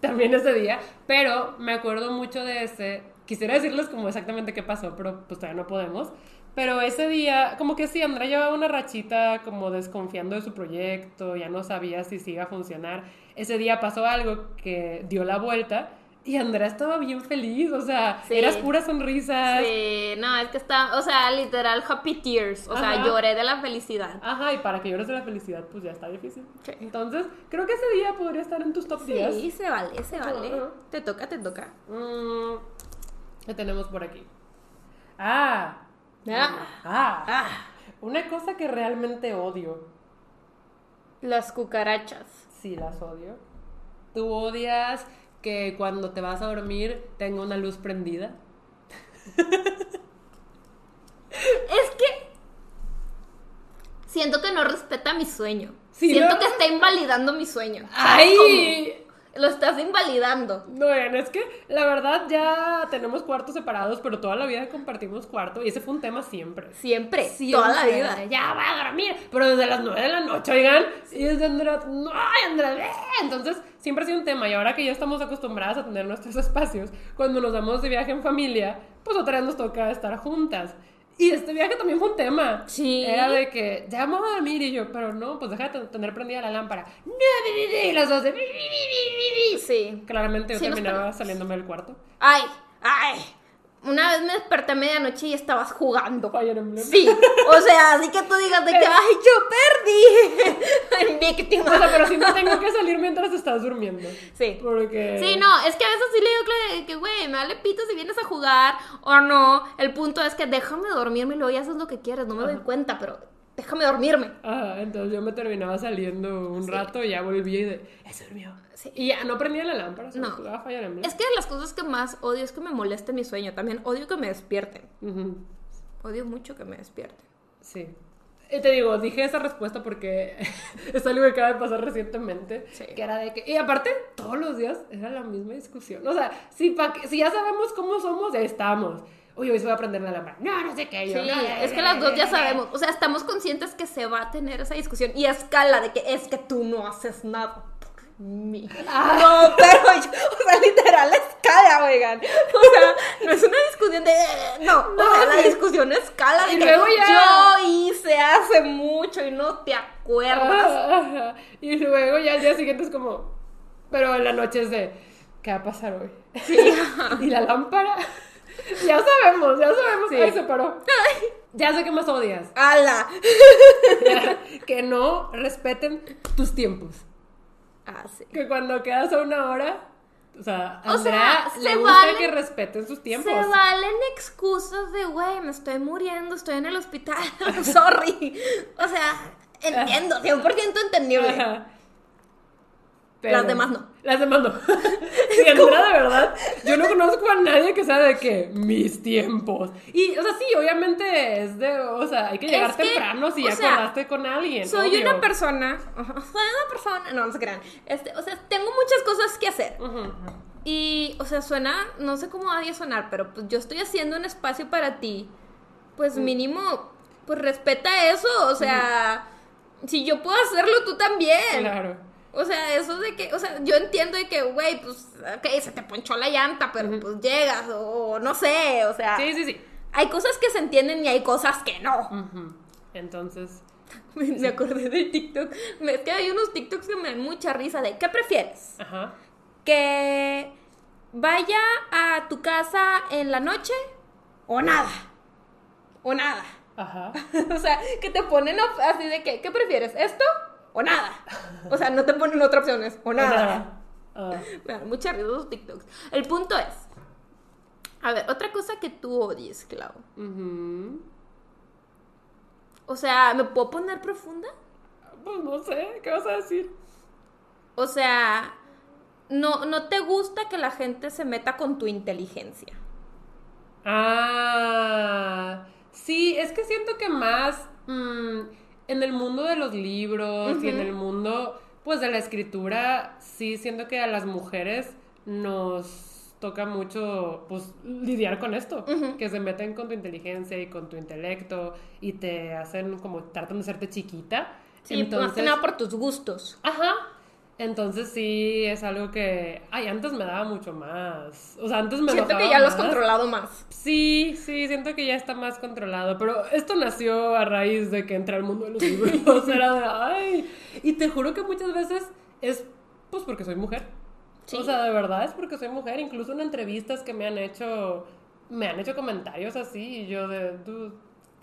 también ese día, pero me acuerdo mucho de ese, quisiera decirles como exactamente qué pasó, pero pues todavía no podemos, pero ese día, como que sí, Andrea llevaba una rachita como desconfiando de su proyecto, ya no sabía si iba a funcionar, ese día pasó algo que dio la vuelta y Andrea estaba bien feliz, o sea, eras pura sonrisa. Sí, no, es que está, o sea, literal happy tears, o sea, lloré de la felicidad. Ajá, y para que llores de la felicidad, pues ya está difícil. Entonces, creo que ese día podría estar en tus top sí, Sí, se vale, se vale. Te toca, te toca. Mm, ¿Qué tenemos por aquí? Ah. Ah. ah. ah. Una cosa que realmente odio. Las cucarachas. Sí, las odio. Tú odias que cuando te vas a dormir tenga una luz prendida. es que siento que no respeta mi sueño. siento que está invalidando mi sueño. ¡Ay! Lo estás invalidando. No, es que la verdad ya tenemos cuartos separados, pero toda la vida compartimos cuarto y ese fue un tema siempre. Siempre, toda la vida. Ya va a dormir, pero desde las nueve de la noche, oigan, y desde Andrea, no, Andrea, entonces siempre ha sido un tema y ahora que ya estamos acostumbradas a tener nuestros espacios, cuando nos damos de viaje en familia, pues otra vez nos toca estar juntas. Y este viaje también fue un tema. Sí. Era de que, ya vamos a dormir. Y yo, pero no, pues deja de tener prendida la lámpara. Y las dos de. Sí. Claramente yo terminaba saliéndome del cuarto. Ay, ay. Una vez me desperté a medianoche y estabas jugando. Fire Emblem. Sí, o sea, así que tú digas de que, ay, yo perdí. Víctima. O sea, pero si no tengo que salir mientras estás durmiendo. Sí. Porque... Sí, no, es que a veces sí le digo que, güey, me vale pito si vienes a jugar o no. El punto es que déjame dormirme y luego ya haces lo que quieres. No me doy cuenta, pero déjame dormirme. Ajá, entonces yo me terminaba saliendo un rato y ya volví y de, se durmió. Y ya no prendía la lámpara, no. jugaba Fire Emblem. Es que las cosas que más odio es que me moleste mi sueño. También odio que me despierten. Odio mucho que me despierten. Sí. Y te digo, dije esa respuesta porque es algo que acaba de pasar recientemente. Sí. Que era de que. Y aparte, todos los días era la misma discusión. O sea, si, pa si ya sabemos cómo somos, ya estamos. Oye, hoy se va a prender la lámpara. No, no sé qué. Yo, sí, es que las dos ya sabemos. O sea, estamos conscientes que se va a tener esa discusión. Y a escala de que es que tú no haces nada. Ah. No, pero yo, o sea, literal escala, oigan. O sea, no es una discusión de. No, no o sea, la discusión escala de y que luego ya... yo hice hace mucho y no te acuerdas. Y luego ya al día siguiente es como. Pero en la noche es de. ¿Qué va a pasar hoy? y la lámpara. Ya sabemos, ya sabemos. Sí. Ahí se paró. Ya sé que más odias. ¡Hala! que no respeten tus tiempos. Ah, sí. Que cuando quedas a una hora, o sea, Andrea le gusta que respeten sus tiempos. Se valen excusas de, güey, me estoy muriendo, estoy en el hospital, sorry. O sea, entiendo, 100% entendible. Las demás no. Las demás no. Si Andrea, de verdad, yo no conozco a nadie que sea de que mis tiempos. Y, o sea, sí, obviamente es de, o sea, hay que llegar temprano si ya acordaste con alguien. Soy una persona, soy una persona, no, no se crean. Este, o sea, tengo muchas cosas que hacer. Y, o sea, suena, no sé cómo va a sonar, pero pues yo estoy haciendo un espacio para ti. Pues mm. mínimo, pues respeta eso, o sea, si yo puedo hacerlo, tú también. Claro. O sea, eso de que, o sea, yo entiendo de que, güey, pues, ok, se te ponchó la llanta, pero pues llegas, o no sé, o sea. Sí, sí, sí. Hay cosas que se entienden y hay cosas que no. Entonces. Me, acordé de TikTok. Es que hay unos TikToks que me dan mucha risa de, ¿qué prefieres? Ajá. Que vaya a tu casa en la noche o nada. O nada. Ajá. o sea, que te ponen así de que, ¿qué prefieres? ¿Esto o nada. O sea, no te ponen otra opción, es o nada. Uh. muchas esos TikToks. El punto es. A ver, otra cosa que tú odies, Clau. O sea, ¿me puedo poner profunda? Pues no sé, ¿qué vas a decir? O sea, no, no te gusta que la gente se meta con tu inteligencia. Ah, sí, es que siento que más... Mm, en el mundo de los libros y en el mundo, pues, de la escritura, sí siento que a las mujeres nos toca mucho, pues, lidiar con esto, que se meten con tu inteligencia y con tu intelecto y te hacen como, tratan de hacerte chiquita. Sí, Entonces, más que nada por tus gustos. Ajá, entonces sí es algo que, ay, antes me daba mucho más. O sea, antes me Siento que ya lo has controlado más. Sí, sí, siento que ya está más controlado. Pero esto nació a raíz de que entré al mundo de los libros. Era de, ay. Y te juro que muchas veces es, pues, porque soy mujer. O sea, de verdad es porque soy mujer. Incluso en entrevistas que me han hecho, me han hecho comentarios así. Y yo de,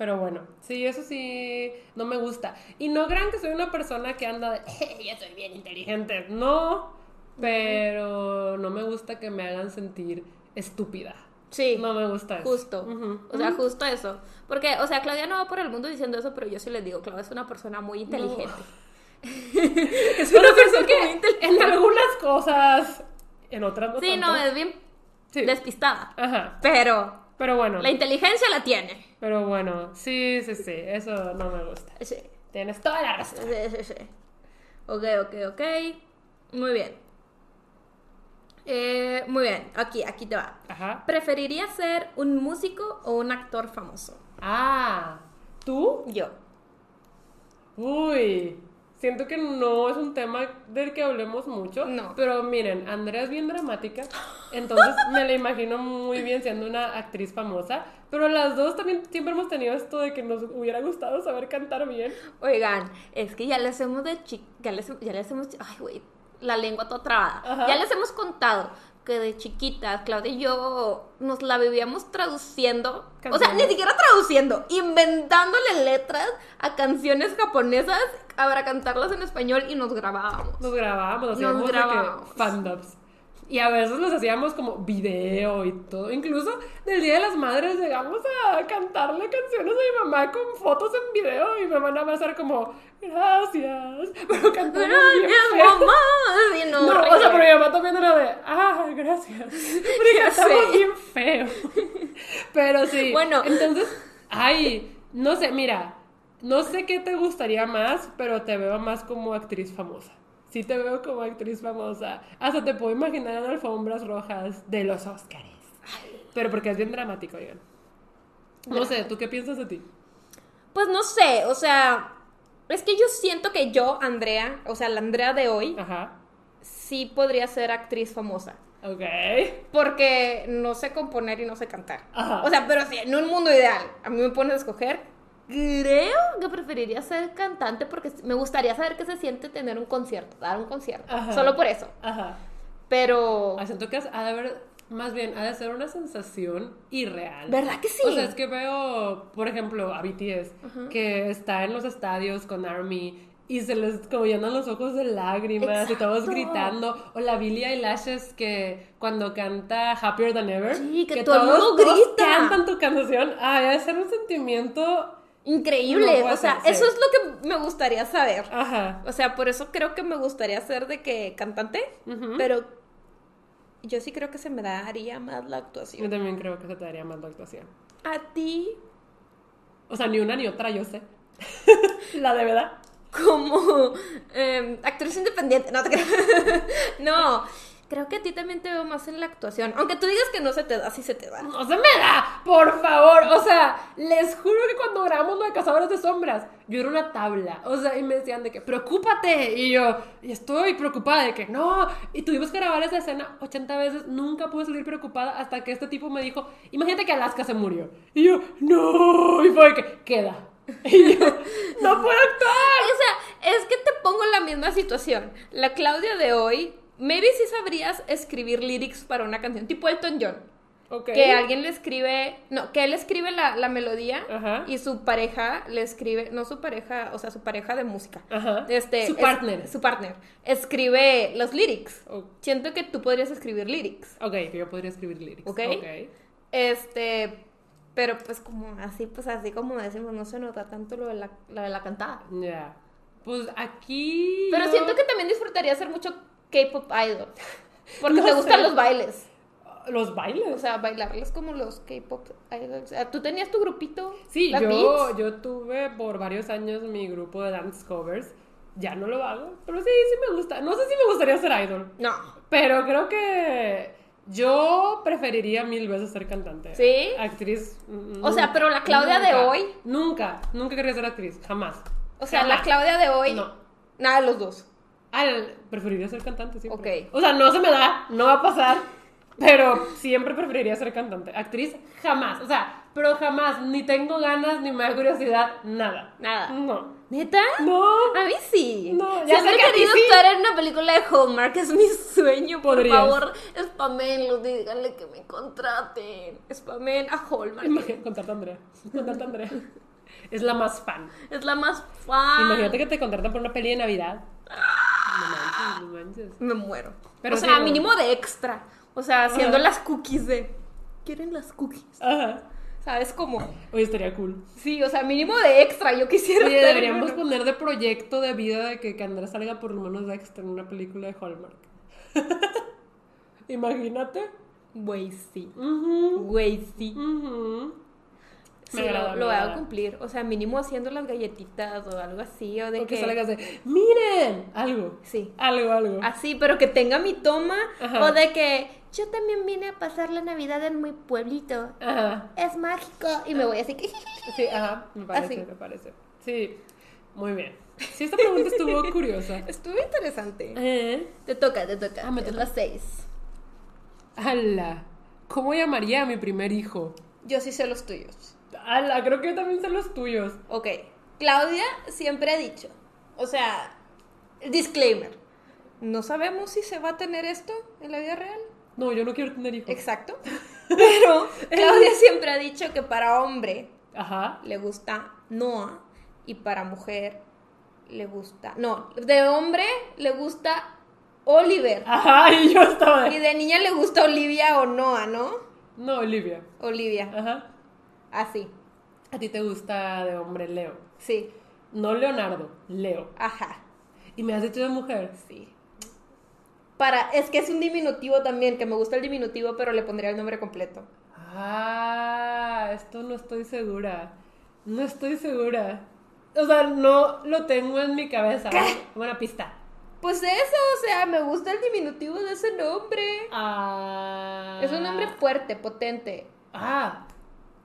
pero bueno, sí, eso sí, no me gusta. Y no crean que soy una persona que anda de, ya soy bien inteligente. No, pero no me gusta que me hagan sentir estúpida. Sí. No me gusta eso. Justo. O sea, justo eso. Porque, o sea, Claudia no va por el mundo diciendo eso, pero yo sí les digo, Claudia es una persona muy inteligente. es una persona que muy inteligente. en algunas cosas, en otras no Sí, no, es bien despistada. Ajá. Pero pero bueno. La inteligencia la tiene. Pero bueno, sí, sí, sí, eso no me gusta. Sí. Tienes toda la razón. Sí, sí, sí. Ok, ok, ok. Muy bien. Eh, muy bien, aquí, aquí te va. Ajá. ¿Preferirías ser un músico o un actor famoso? Ah, ¿tú? Yo. Uy. Siento que no es un tema del que hablemos mucho. No. Pero miren, Andrea es bien dramática. Entonces me la imagino muy bien siendo una actriz famosa. Pero las dos también siempre hemos tenido esto de que nos hubiera gustado saber cantar bien. Oigan, es que ya les hemos de chica. Ya les, ya les hemos. Ay, güey. La lengua toda trabada. Ya les hemos contado que de chiquitas, Claudia y yo nos la vivíamos traduciendo, o sea, ni siquiera traduciendo, inventándole letras a canciones japonesas para cantarlas en español y nos grabábamos. Nos grabábamos, hacíamos nos grabábamos. fandubs. Y a veces nos hacíamos como video y todo. Incluso del Día de las Madres llegamos a cantarle canciones a mi mamá con fotos en video y mi mamá nada más era como, gracias. Pero cantamos bien mamá. no, no o sea, pero mi mamá también era de, ah, gracias. Porque cantamos bien feo. Pero sí. Bueno. Entonces, ay, no sé, mira, no sé qué te gustaría más, pero te veo más como actriz famosa sí te veo como actriz famosa. Hasta te puedo imaginar en alfombras rojas de los Oscars. Pero porque es bien dramático, oigan. No sé, ¿tú qué piensas de ti? Pues no sé, o sea, es que yo siento que yo, Andrea, o sea, la Andrea de hoy, sí podría ser actriz famosa. Ok. Porque no sé componer y no sé cantar. O sea, pero sí, en un mundo ideal, a mí me pones a escoger, creo que preferiría ser cantante porque me gustaría saber qué se siente tener un concierto, dar un concierto. Solo por eso. Ajá. Pero. Siento que ha de haber, más bien, ha de ser una sensación irreal. ¿Verdad que sí? O sea, es que veo, por ejemplo, a BTS, que está en los estadios con Army y se les como llenan los ojos de lágrimas y todos gritando. O la Billie Eilish que cuando canta Happier Than Ever, sí, que, todo todos, grita. cantan tu canción. Ay, debe ser un sentimiento increíble. o sea, eso es lo que me gustaría saber. Ajá. O sea, por eso creo que me gustaría ser de que cantante, pero yo sí creo que se me daría más la actuación. Yo también creo que se te daría más la actuación. ¿A ti? O sea, ni una ni otra, yo sé. la de verdad. Como eh, actriz independiente. No, te creo. no. Creo que a ti también te veo más en la actuación. Aunque tú digas que no se te da, sí se te da. No se me da, por favor. O sea, les juro que cuando grabamos lo de Cazadores de Sombras, yo era una tabla. O sea, y me decían de que, preocúpate. Y yo, y estoy preocupada de que no. Y tuvimos que grabar esa escena 80 veces. Nunca pude salir preocupada hasta que este tipo me dijo, imagínate que Alaska se murió. Y yo, no. Y fue que, queda. Y yo, no puedo actuar. O sea, es que te pongo en la misma situación. La Claudia de hoy Maybe sí sabrías escribir lyrics para una canción, tipo Elton John. Okay. Que alguien le escribe, no, que él escribe la, la melodía y su pareja le escribe, no su pareja, o sea, su pareja de música. Ajá. Este, su partner. su partner. Escribe los lyrics. Siento que tú podrías escribir lyrics. Ok, que yo podría escribir lyrics. Ok. Este, pero pues como así, pues así como decimos, no se nota tanto lo de la, de la cantada. Ya. Pues aquí. Pero siento que también disfrutaría hacer mucho K-pop idol. Porque te gustan los bailes. ¿Los bailes? O sea, bailarles como los K-pop idols. O sea, ¿tú tenías tu grupito? Sí, yo, yo tuve por varios años mi grupo de dance covers. Ya no lo hago, pero sí, sí me gusta. No sé si me gustaría ser idol. No. Pero creo que yo preferiría mil veces ser cantante. ¿Sí? Actriz. O sea, pero la Claudia de hoy. Nunca, nunca quería ser actriz, jamás. O sea, la Claudia de hoy. No. Nada de los dos. Al, preferiría ser cantante siempre. Ok. O sea, no se me da, no va a pasar, pero siempre preferiría ser cantante. Actriz, jamás. O sea, pero jamás. Ni tengo ganas, ni me da curiosidad, nada. Nada. No. ¿Neta? No. A mí sí. No, ya Siempre he querido estar en una película de Hallmark, es mi sueño. Por favor, spamenlo, díganle que me contraten. Spamen a Hallmark. Imagínate, contarte a Andrea. Contarte a Andrea. Es la más fan. Es la más fan. Imagínate que te contratan por una peli de Navidad. No manches, Me muero. Pero o sea, mínimo de extra. O sea, haciendo las cookies de. ¿Quieren las cookies? Ajá. ¿Sabes cómo? Oye, estaría cool. Sí, o sea, mínimo de extra. Yo quisiera. Oye, deberíamos poner de proyecto de vida de que, que Andrés salga por lo menos de extra en una película de Hallmark. Imagínate. Güey, sí. Güey, sí lo, voy a cumplir. O sea, mínimo haciendo las galletitas o algo así. O de que, salgas de, miren, algo. Sí. Algo, algo. Así, pero que tenga mi toma. O de que yo también vine a pasar la Navidad en mi pueblito. Ajá. Es mágico. Y me voy así que... Sí, ajá, me parece, me parece. Sí, muy bien. Sí, esta pregunta estuvo curiosa. Estuvo interesante. ¿Eh? Te toca, te toca. Ah, me toca. las seis. ¡Hala! ¿Cómo llamaría a mi primer hijo? Yo sí sé los tuyos. Ala, creo que también sé los tuyos. Ok. Claudia siempre ha dicho, o sea, disclaimer, no sabemos si se va a tener esto en la vida real. No, yo no quiero tener hijos. Exacto. Pero Claudia siempre ha dicho que para hombre le gusta Noah y para mujer le gusta. No, de hombre le gusta Oliver. Ajá, y yo estaba. Y de niña le gusta Olivia o Noah, ¿no? No, Olivia. Olivia. Ajá. Así. ¿A ti te gusta de hombre Leo? Sí. No Leonardo, Leo. Ajá. ¿Y me has dicho de mujer? Sí. Para, es que es un diminutivo también, que me gusta el diminutivo, pero le pondría el nombre completo. Ah, esto no estoy segura. No estoy segura. O sea, no lo tengo en mi cabeza. ¿Qué? Buena pista. Pues eso, o sea, me gusta el diminutivo de ese nombre. Ah. Es un nombre fuerte, potente. Ah,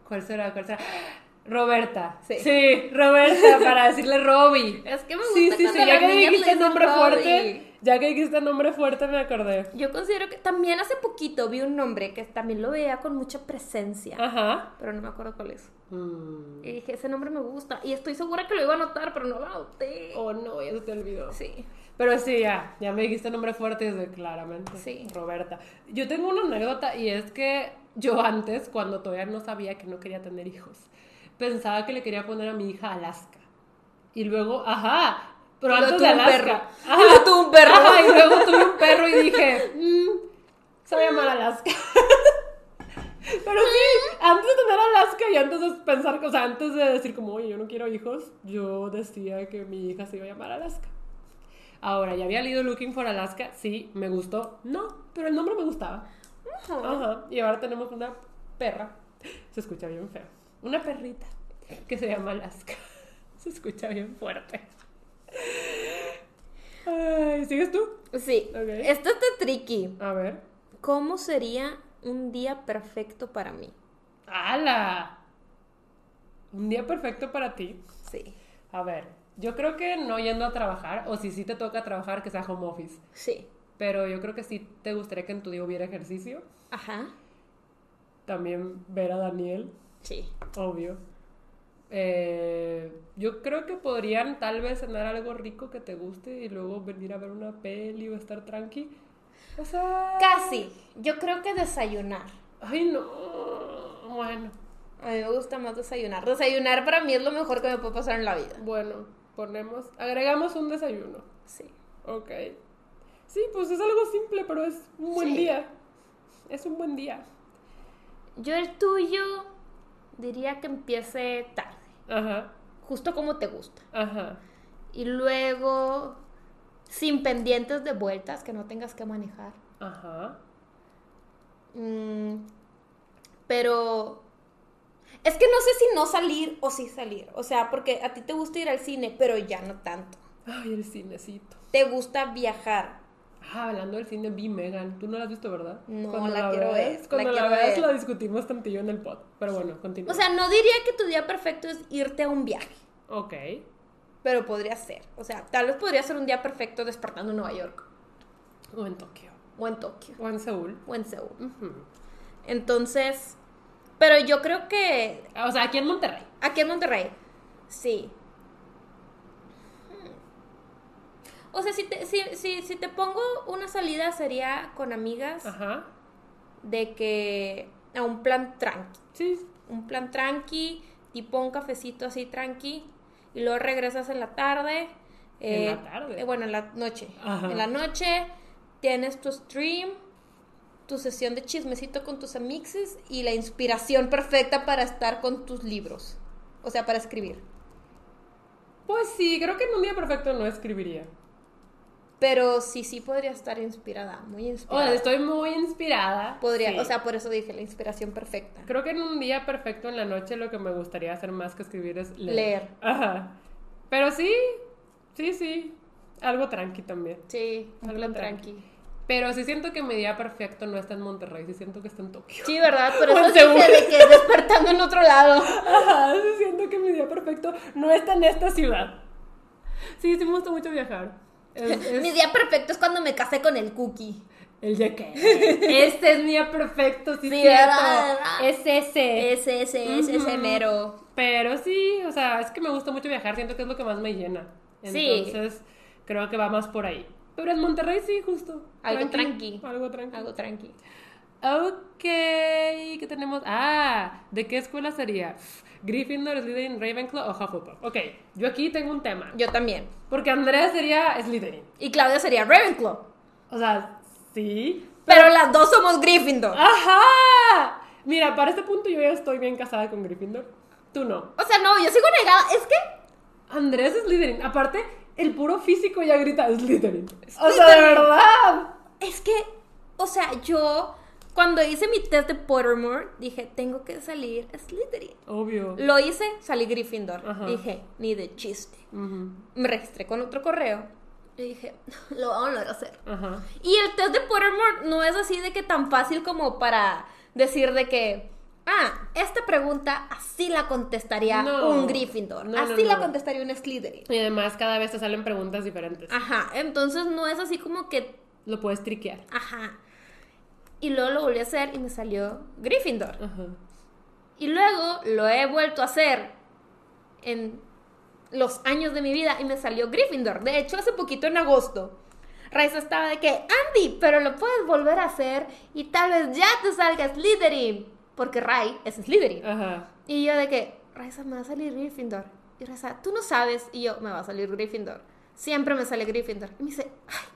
¿Cuál será? ¿Cuál será? Roberta. Sí. Sí, Roberta, para decirle Robbie. Es que me gusta Sí, sí, sí, ya que dijiste el nombre fuerte, ya que dijiste el nombre fuerte me acordé. Yo considero que también hace poquito vi un nombre que también lo veía con mucha presencia. Ajá. Pero no me acuerdo cuál es. Mm. Y dije, ese nombre me gusta. Y estoy segura que lo iba a anotar, pero no lo anoté. Oh, no, ya se te olvidó. Sí. Pero sí, ya, ya me dijiste el nombre fuerte desde claramente. Sí. Roberta. Yo tengo una anécdota y es que yo antes, cuando todavía no sabía que no quería tener hijos, pensaba que le quería poner a mi hija Alaska. Y luego, ajá, pero antes de Alaska. Un perro. Ajá, y tuve un perro. Ajá, y luego tuve un perro y dije, mmm, se va a llamar Alaska. Pero sí, antes de tener Alaska y antes de pensar, o sea, antes de decir como, oye, yo no quiero hijos, yo decía que mi hija se iba a llamar Alaska. Ahora, ya había leído Looking for Alaska, sí, me gustó, no, pero el nombre me gustaba. Ajá. Y ahora tenemos una perra, se escucha bien feo, una perrita que se llama Alaska. Se escucha bien fuerte. Ay, ¿Sigues tú? Sí. Esto está tricky. A ver. ¿Cómo sería un día perfecto para mí? ¡Hala! ¿Un día perfecto para ti? Sí. A ver, yo creo que no yendo a trabajar, o si sí te toca trabajar, que sea home office. Sí. Pero yo creo que sí te gustaría que en tu día hubiera ejercicio. Ajá. También ver a Daniel. Sí. Obvio. Eh, yo creo que podrían tal vez cenar algo rico que te guste y luego venir a ver una peli o estar tranqui. O sea... Casi. Yo creo que desayunar. Ay, no. Bueno. A mí me gusta más desayunar. Desayunar para mí es lo mejor que me puede pasar en la vida. Bueno, ponemos, agregamos un desayuno. Sí. Ok. Sí, pues es algo simple, pero es un buen día. Es un buen día. Yo el tuyo diría que empiece tarde. Ajá. Justo como te gusta. Ajá. Y luego, sin pendientes de vueltas, que no tengas que manejar. Ajá. Mm, pero es que no sé si no salir o sí salir. O sea, porque a ti te gusta ir al cine, pero ya no tanto. Ay, el cinecito. Te gusta viajar. Ah, hablando del cine, vi Megan. Tú no la has visto, ¿verdad? No, la, quiero ver. Cuando la, veas, la discutimos tantillo en el pod. Pero bueno, continúa. O sea, no diría que tu día perfecto es irte a un viaje. Ok. Pero podría ser. O sea, tal vez podría ser un día perfecto despertando en Nueva York. O en Tokio. O en Tokio. O en Seúl. O en Seúl. Entonces, pero yo creo que... O sea, aquí en Monterrey. Aquí en Monterrey, sí. O sea, si te, si, si, te pongo una salida sería con amigas. Ajá. De que... A un plan tranqui. Sí. Un plan tranqui, tipo un cafecito así tranqui. Y luego regresas en la tarde. en la eh, tarde. Eh, bueno, en la noche. En la noche tienes tu stream tu sesión de chismecito con tus amixes y la inspiración perfecta para estar con tus libros. O sea, para escribir. Pues sí, creo que en un día perfecto no escribiría. Pero sí, sí podría estar inspirada, muy inspirada. estoy muy inspirada. Podría, o sea, por eso dije la inspiración perfecta. Creo que en un día perfecto en la noche lo que me gustaría hacer más que escribir es leer. Leer. Ajá. Pero sí, sí, sí. Algo tranqui también. Sí, algo tranqui. Pero sí siento que mi día perfecto no está en Monterrey, sí siento que está en Tokio. Sí, ¿verdad? Pero eso dije de que despertando en otro lado. Ajá, sí siento que mi día perfecto no está en esta ciudad. Sí, sí me gusta mucho viajar. mi día perfecto es cuando me casé con el cookie. El de qué? Este es mi día perfecto, sí, sí ¿verdad? Es ese. Es ese, es ese mero. Pero sí, o sea, es que me gusta mucho viajar, siento que es lo que más me llena. Entonces, creo que va más por ahí. Pero en Monterrey sí, justo. Algo tranqui. Algo tranqui. Algo tranqui. Ok, ¿qué tenemos? Ah, ¿de qué escuela sería? Gryffindor, Slytherin, Ravenclaw o Hufflepuff. Ok, yo aquí tengo un tema. Yo también. Porque Andrea sería Slytherin. Y Claudia sería Ravenclaw. O sea, sí. Pero, las dos somos Gryffindor. ¡Ajá! Mira, para este punto yo ya estoy bien casada con Gryffindor. Tú no. O sea, no, yo sigo negada. Es que... Andrea es Slytherin. Aparte, el puro físico ya grita Slytherin. O sea, de verdad. Es que, o sea, yo cuando hice mi test de Pottermore, dije, tengo que salir Slytherin. Obvio. Lo hice, salí Gryffindor. Dije, ni de chiste. Me registré con otro correo. Y dije, lo vamos a hacer. Y el test de Pottermore no es así de que tan fácil como para decir de que Ah, esta pregunta así la contestaría un Gryffindor. así la contestaría un Slytherin. Y además cada vez te salen preguntas diferentes. Ajá, entonces no es así como que... Lo puedes triquear. Ajá. Y luego lo volví a hacer y me salió Gryffindor. Ajá. Y luego lo he vuelto a hacer en los años de mi vida y me salió Gryffindor. De hecho, hace poquito en agosto. Raiza estaba de que, Andy, pero lo puedes volver a hacer y tal vez ya te salga Slytherin porque Ray es Slytherin. Ajá. Y yo de que, Raiza, me va a salir Gryffindor. Y Raiza, tú no sabes. Y yo, me va a salir Gryffindor. Siempre me sale Gryffindor. Y me dice, ay,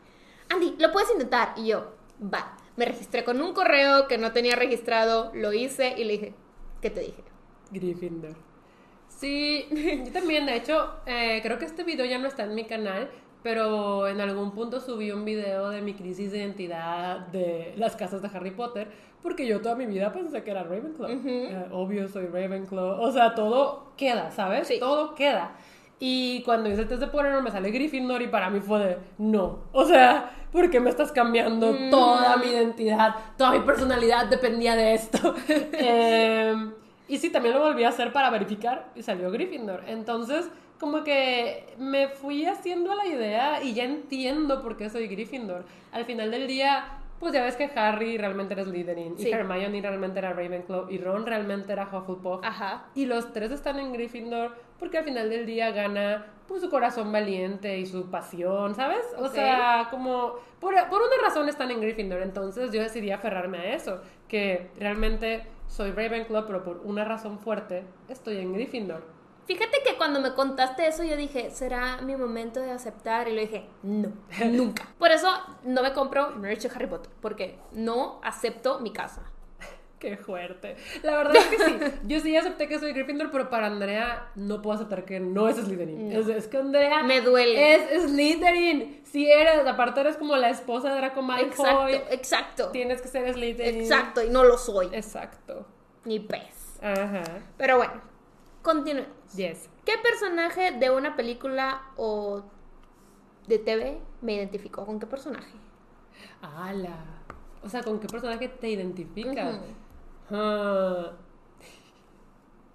Andy, lo puedes intentar. Y yo, va. Me registré con un correo que no tenía registrado, lo hice y le dije, ¿qué te dije? Gryffindor. Sí, yo también, de hecho, eh, creo que este video ya no está en mi canal, pero en algún punto subí un video de mi crisis de identidad de las casas de Harry Potter, porque yo toda mi vida pensé que era Ravenclaw. Eh, obvio, soy Ravenclaw. O sea, todo queda, ¿sabes? Sí. Todo queda. Y cuando hice el test de Potter me sale Gryffindor y para mí fue de no. O sea, ¿por qué me estás cambiando mm. toda mi identidad? Toda mi personalidad dependía de esto. eh, y sí, también lo volví a hacer para verificar y salió Gryffindor. Entonces, como que me fui haciendo la idea y ya entiendo por qué soy Gryffindor. Al final del día, pues ya ves que Harry realmente era Slytherin y Hermione realmente era Ravenclaw y Ron realmente era Hufflepuff. Ajá. Y los tres están en Gryffindor porque al final del día gana pues su corazón valiente y su pasión, ¿sabes? O sea, como por, por una razón están en Gryffindor, entonces yo decidí aferrarme a eso, que realmente soy Ravenclaw, pero por una razón fuerte estoy en Gryffindor. Fíjate que cuando me contaste eso yo dije, será mi momento de aceptar y lo dije, no, nunca. Por eso no me compro merch de Harry Potter, porque no acepto mi casa. Qué fuerte. La verdad es que sí. Yo sí acepté que soy Gryffindor, pero para Andrea no puedo aceptar que no es Slytherin. Es, que Andrea. Me duele. Es Slytherin. Si eres, aparte eres como la esposa de Draco Malfoy. Exacto, exacto. Tienes que ser Slytherin. Exacto, y no lo soy. Exacto. Ni pez. Ajá. Pero bueno, continuemos. Yes. ¿Qué personaje de una película o de TV me identificó? ¿Con qué personaje? ¡Hala! O sea, ¿con qué personaje te identificas? Ah.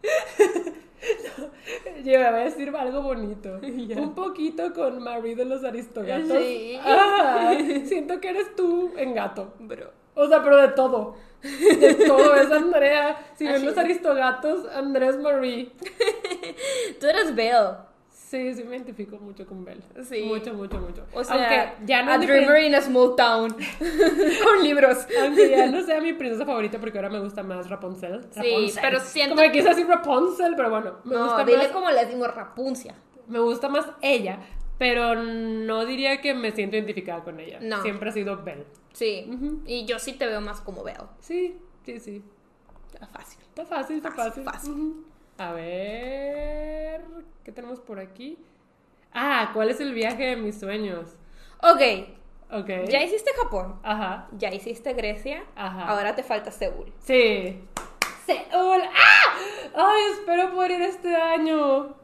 Yo voy a decir algo bonito. Un poquito con Marie de los Aristogatos. Sí. siento que eres tú en gato. Bro. O sea, pero de todo. De todo es Andrea. Si ven los Aristogatos, Andrés Marie. tú eres Belle. Sí, sí me identifico mucho con Belle. Sí. Mucho, mucho, mucho. O sea, ya no a dreamer in a small town. con libros. Aunque ya no sea mi princesa favorita porque ahora me gusta más Rapunzel. Sí, pero siento... Como que quise decir Rapunzel, pero bueno. Me no, gusta dile como le decimos Rapuncia. Me gusta más ella, pero no diría que me siento identificada con ella. No. Siempre ha sido Belle. Sí. Y yo sí te veo más como Belle. Sí, sí, sí. Está fácil. Está fácil, está fácil. fácil. A ver, ¿qué tenemos por aquí? Ah, ¿cuál es el viaje de mis sueños? Ok. Ok. Ya hiciste Japón. Ajá. Ya hiciste Grecia. Ajá. Ahora te falta Seúl. Sí. Seúl. ¡Ah! Ay, espero poder ir este año.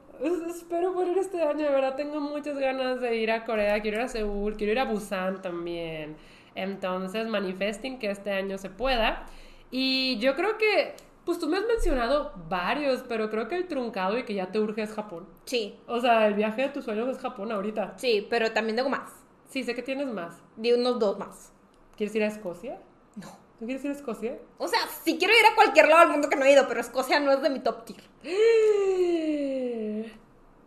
Espero poder ir este año. De verdad, tengo muchas ganas de ir a Corea. Quiero ir a Seúl. Quiero ir a Busan también. Entonces, manifesting que este año se pueda. Y yo creo que pues tú me has mencionado varios, pero creo que el truncado y que ya te urge es Japón. Sí. O sea, el viaje de tus sueños es Japón ahorita. Sí, pero también tengo más. Sí, sé que tienes más. Di unos dos más. ¿Quieres ir a Escocia? No. ¿No quieres ir a Escocia? O sea, sí quiero ir a cualquier lado del mundo que no he ido, pero Escocia no es de mi top tier.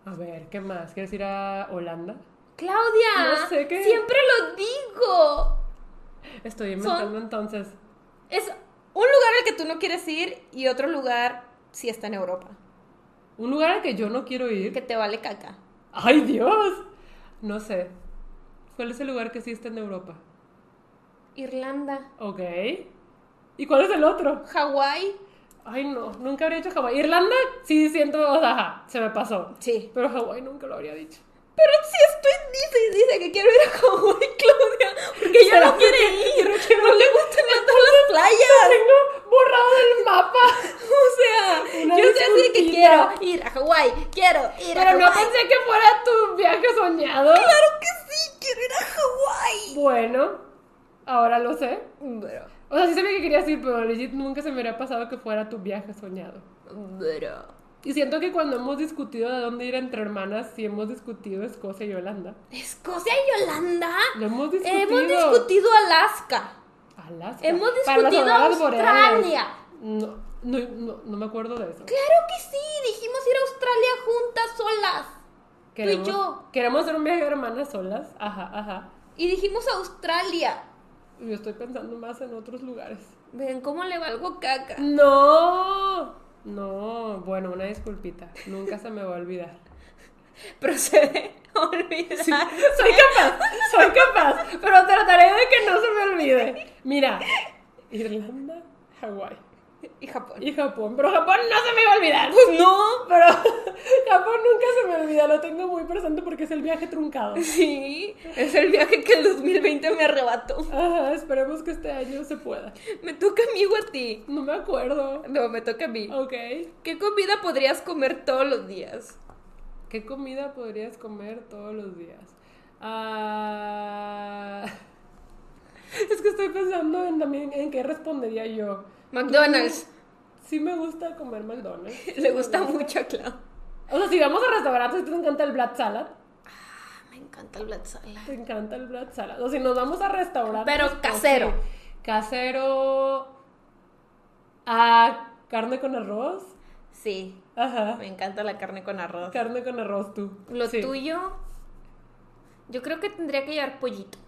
A ver, ¿qué más? ¿Quieres ir a Holanda? Claudia, no sé qué. Siempre lo digo. Estoy inventando entonces. Es un lugar al que tú no quieres ir y otro lugar si está en Europa. ¿Un lugar al que yo no quiero ir? Que te vale caca. ¡Ay, Dios! No sé. ¿Cuál es el lugar que sí está en Europa? Irlanda. Ok. ¿Y cuál es el otro? Hawái. Ay, no, nunca habría dicho Hawái. Irlanda, sí siento, o sea, se me pasó. Sí. Pero Hawái nunca lo habría dicho. Pero si estoy, dice, dice que quiero ir a Hawái, Claudia, porque ella no quiere ir, no le gustan tanto las playas. Tengo borrado del mapa. O sea, yo sé que quiero ir a Hawái, quiero ir a Hawái. Pero no pensé que fuera tu viaje soñado. Claro que sí, quiero ir a Hawái. Bueno, ahora lo sé. O sea, sí sabía que querías ir, pero legit nunca se me habría pasado que fuera tu viaje soñado. Pero... Y siento que cuando hemos discutido de dónde ir entre hermanas, sí hemos discutido Escocia y Holanda. ¿Escocia y Holanda? Lo hemos discutido. Hemos discutido Alaska. Alaska. Hemos discutido Australia. No, no, no, me acuerdo de eso. Claro que sí, dijimos ir a Australia juntas solas. Queremos, Tú y yo. Queremos hacer un viaje de hermanas solas. Ajá, ajá. Y dijimos Australia. Yo estoy pensando más en otros lugares. Ven, ¿cómo le valgo caca? No. No, bueno, una disculpita. Nunca se me va a olvidar. Procede olvidar. soy capaz, soy capaz, pero trataré de que no se me olvide. Mira, Irlanda, Hawái. Y Japón. Y Japón. Pero Japón no se me va a olvidar. Pues no. Pero Japón nunca se me olvida. Lo tengo muy presente porque es el viaje truncado. Sí. Es el viaje que el 2020 me arrebató. Ajá, esperemos que este año se pueda. Me toca a mí o a ti. No me acuerdo. No, me toca a mí. Ok. ¿Qué comida podrías comer todos los días? ¿Qué comida podrías comer todos los días? Ah. Es que estoy pensando en también en qué respondería yo. McDonald's. Sí me gusta comer McDonald's. Le gusta mucho a Clau. O sea, si vamos a restaurantes, ¿te encanta el Black Salad? Ah, me encanta el Black Salad. Te encanta el Black Salad. O si nos vamos a restaurantes. Pero casero. pues. Casero. Ah, carne con arroz. Sí. Ajá. Me encanta la carne con arroz. Carne con arroz tú. Lo Sí. tuyo. Yo creo que tendría que llevar pollito.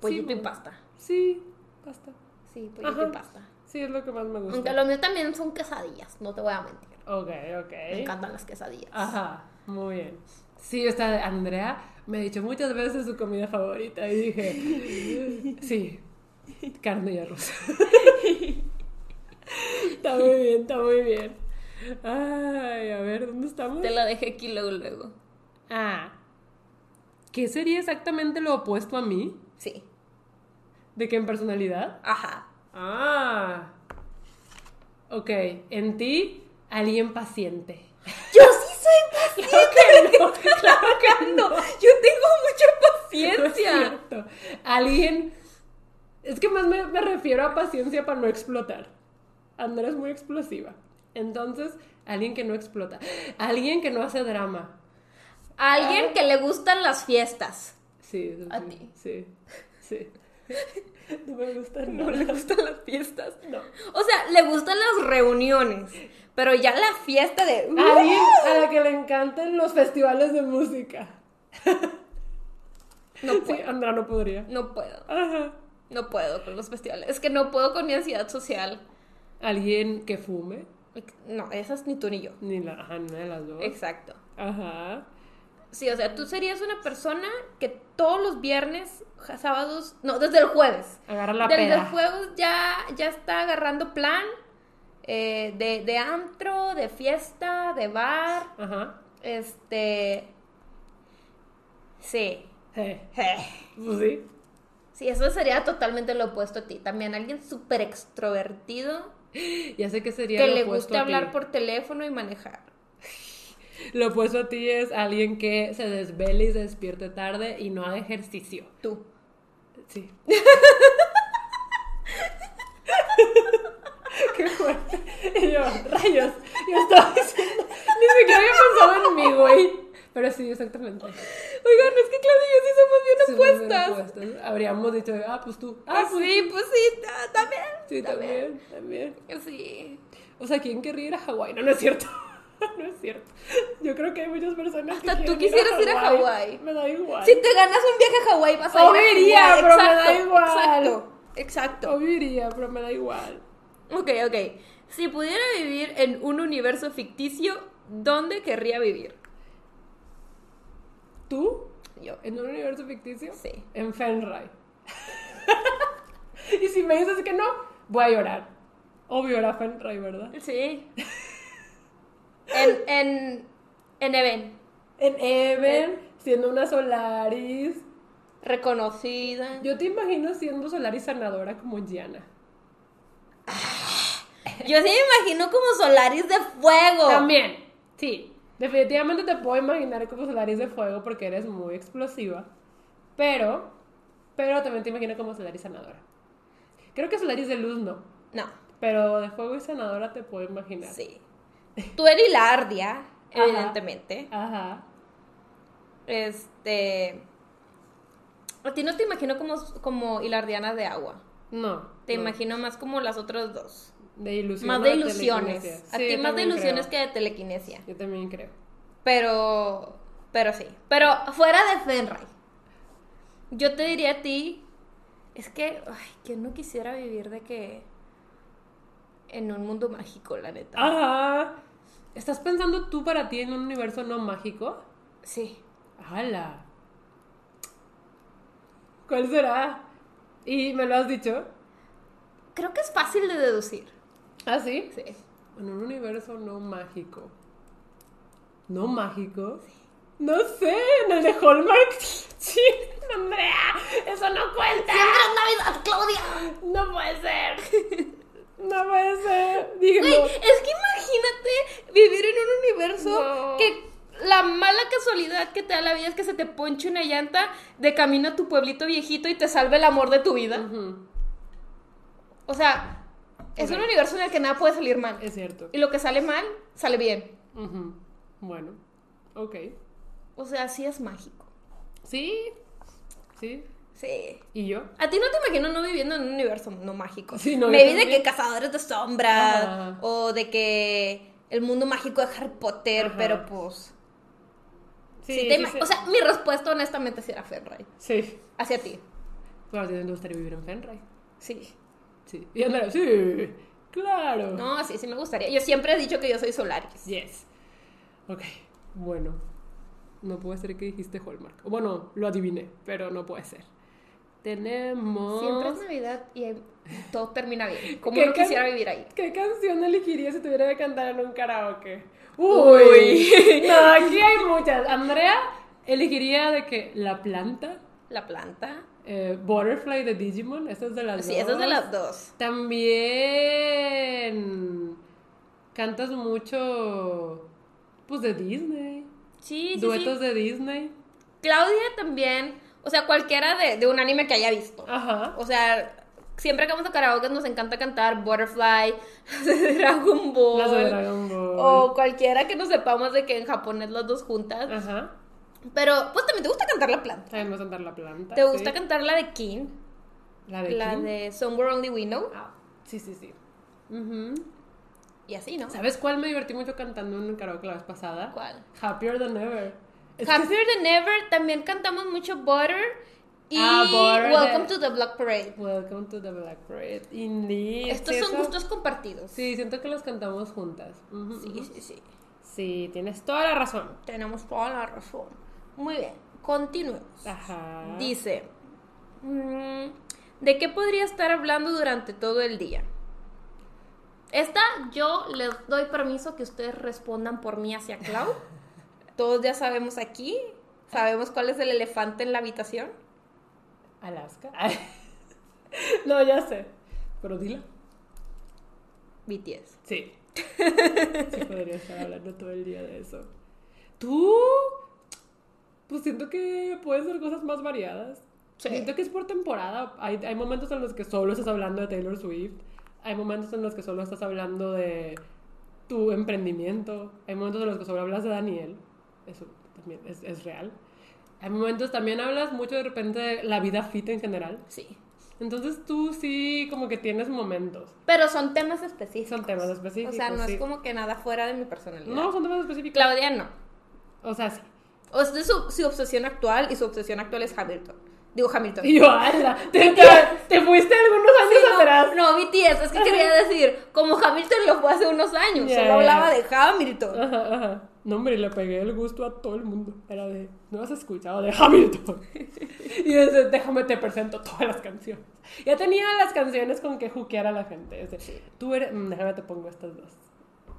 Pollito y pasta. Sí, pasta. Sí, pollito Ajá. y pasta. Sí, es lo que más me gusta. Aunque lo mío también son quesadillas, no te voy a mentir. Ok, ok. Me encantan las quesadillas. Ajá, muy bien. Sí, esta Andrea me ha dicho muchas veces su comida favorita y dije, sí, carne y arroz. está muy bien, está muy bien. Ay, a ver, ¿dónde estamos? Te la dejé aquí luego, luego. Ah, ¿qué sería exactamente lo opuesto a mí? Sí. ¿De qué en personalidad? Ajá. Ah, ok, en ti, alguien paciente. Yo sí soy paciente. Claro que no, claro que no. Yo tengo mucha No es paciencia. cierto. Alguien. Es que más me, me refiero a paciencia para no explotar. Andrea es muy explosiva. Entonces, alguien que no explota. Alguien que no hace drama. Alguien que le gustan las fiestas. Sí, eso A ti. Sí, sí. No me gusta No nada. le gustan las fiestas. No. O sea, le gustan las reuniones. Pero ya la fiesta de. Alguien a la que le encantan los festivales de música. No Sí, puedo. Andrea no podría. No puedo. Ajá. No puedo con los festivales. Es que no puedo con mi ansiedad social. Alguien que fume. No, esas ni tú ni yo. Ni la, ajá, ni una de las dos. Exacto. Ajá. Sí, o sea, tú serías una persona que todos los viernes, sábados, no, desde el jueves. Agarra la desde el jueves ya, ya está agarrando plan eh, de, de antro, de fiesta, de bar. Ajá. Este. Sí. Eh. Pues sí. Sí, eso sería totalmente lo opuesto a ti. También alguien súper extrovertido Ya sé que sería que lo le opuesto guste a ti. hablar por teléfono y manejar. Lo opuesto a ti es alguien que se desvele y se despierte tarde y no haga ejercicio. Tú. Sí. Qué fuerte. Y yo, rayos. Yo estaba diciendo. Ni siquiera había pensado en mí, güey. Pero sí, exactamente. Oigan, es que Claudia y yo sí somos bien Sí, bien opuestas. opuestas. Habríamos dicho, ah, pues tú. Ah, pues sí, pues sí, ta- también. Sí, también, también. Sí. O sea, ¿quién querría ir a Hawái? No, no es cierto. No es cierto. Yo creo que hay muchas personas Hasta que tú quisieras ir a Hawái. Me da igual. Si te ganas un viaje a Hawái, vas a Obvio ir a Hawái. pero me da igual. Exacto. Exacto. Obvio iría, pero me da igual. Ok, ok. Si pudiera vivir en un universo ficticio, ¿dónde querría vivir? ¿Tú? Yo. ¿En un universo ficticio? Sí. En Fenray. y si me dices que no, voy a llorar. Obvio era Fenray, ¿verdad? Sí. En, en, en Even. En Even, siendo una Solaris. Reconocida. Yo te imagino siendo Solaris sanadora como Gianna. Yo sí me imagino como Solaris de fuego. También, sí. Definitivamente te puedo imaginar como Solaris de fuego porque eres muy explosiva. Pero, pero también te imagino como Solaris sanadora. Creo que Solaris de luz no. No, Pero de fuego y sanadora te puedo imaginar. sí. Tú eres Hilardia, Ajá. evidentemente. Ajá. Este. A ti no te imagino como, como Hilardiana de agua. No. Te no. imagino más como las otras dos. De ilusión. Más de ilusiones. A ti más de ilusiones creo. que de telequinesia. Yo también creo. Pero. Pero sí. Pero fuera de Fenray. Yo te diría a ti. Es que. Ay, que no quisiera vivir de que. En un mundo mágico, la neta. Ajá. ¿Estás pensando tú para ti en un universo no mágico? Sí. ¡Hala! ¿Cuál será? ¿Y me lo has dicho? creo que es fácil de deducir. ¿Ah, sí? Sí. En un universo no mágico. ¿No mágico? No sé, en el de Hallmark. Sí, Andrea, eso no cuenta. ¡Siempre es Navidad, Claudia! No puede ser. No puede ser. Dígame. Güey, es que imagínate vivir en un universo No. que la mala casualidad que te da la vida es que se te ponche una llanta de camino a tu pueblito viejito y te salve el amor de tu vida. O sea, es un universo en el que nada puede salir mal. Es cierto. Y lo que sale mal, sale bien. Bueno, ok. O sea, sí es mágico. Sí, sí. Sí. ¿Y yo? A ti no te imagino no viviendo en un universo no mágico. Sí, no, Me vi de que cazadores de sombras Ajá. o de que el mundo mágico de Harry Potter, Ajá. pero pues... Sí, te sí. O sea, mi respuesta honestamente sí era Fenray. Sí. Hacia ti. Claro, ¿te gustaría vivir en Fenray? Sí. Sí. Y Andrea, sí. Claro. No, sí, sí me gustaría. Yo siempre he dicho que yo soy Solaris. Yes. Ok, bueno. No puede ser que dijiste Hallmark. Bueno, lo adiviné, pero no puede ser. Tenemos... Siempre es Navidad y hay- todo termina bien. Como ¿Qué no can- quisiera vivir ahí. ¿Qué canción elegirías si tuviera que cantar en un karaoke? Uy. no, aquí hay muchas. Andrea elegiría de que La Planta, La planta. eh, Butterfly de Digimon, esa es de las Sí, dos. esa es de las dos. También cantas mucho, pues de Disney. Sí, sí, Duetos sí. de Disney. Claudia también. O sea, cualquiera de, de un anime que haya visto. Ajá. O sea, siempre que vamos a karaoke nos encanta cantar Butterfly, Dragon Ball. Las de Dragon Ball. O cualquiera que nos sepamos de que en japonés las dos juntas. Ajá. Pero, pues también te gusta cantar la planta. También vas a cantar La Planta. ¿Te gusta cantar la de King? La de la King? de Somewhere Only We Know. Ah, sí, sí, sí. Ujú. Y así, ¿no? ¿Sabes cuál me divertí mucho cantando en el karaoke la vez pasada? ¿Cuál? Happier Than Ever. Happier Than Ever. También cantamos mucho Butter. Y Ah, Welcome to the Black Parade. Welcome to the Black Parade. Indeed. Estos son eso- gustos compartidos. Sí, siento que las cantamos juntas. Sí, sí. sí. Sí, tienes toda la razón. Tenemos toda la razón. Muy bien, continuemos. Ajá. Dice, mm, ¿de qué podría estar hablando durante todo el día? Esta yo les doy permiso que ustedes respondan por mí hacia Clau. Todos ya sabemos aquí, sabemos cuál es el elefante en la habitación. Alaska. no, ya sé. Pero dila. BTS. Sí. Sí, podría estar hablando todo el día de eso. ¿Tú? Pues siento que pueden ser cosas más variadas. Sí. Siento que es por temporada. Hay, hay momentos en los que solo estás hablando de Taylor Swift. Hay momentos en los que solo estás hablando de tu emprendimiento. Hay momentos en los que solo hablas de Daniel. Eso también es, es real. Hay momentos también hablas mucho de repente de la vida fit en general. Sí. Entonces tú sí como que tienes momentos. Pero son temas específicos. Son temas O específicos. sea, no sí. es como que nada fuera de mi personalidad. No, son temas específicos. Claudia no. O sea, sí. O sea, su, su obsesión actual y su obsesión actual es Hamilton. Digo Hamilton. Y yo, ala, te, te, te fuiste algunos años Sí, atrás. no, no, BTS, es que quería decir, como Hamilton lo fue hace unos años, Ya, solo hablaba de Hamilton. Ajá, ajá. No, hombre, le pegué el gusto a todo el mundo. Era de, no has escuchado de Hamilton. y desde, déjame te presento todas las canciones. Ya tenía las canciones con que juquear a la gente. Es de, tú eres, mm, déjame te pongo estas dos.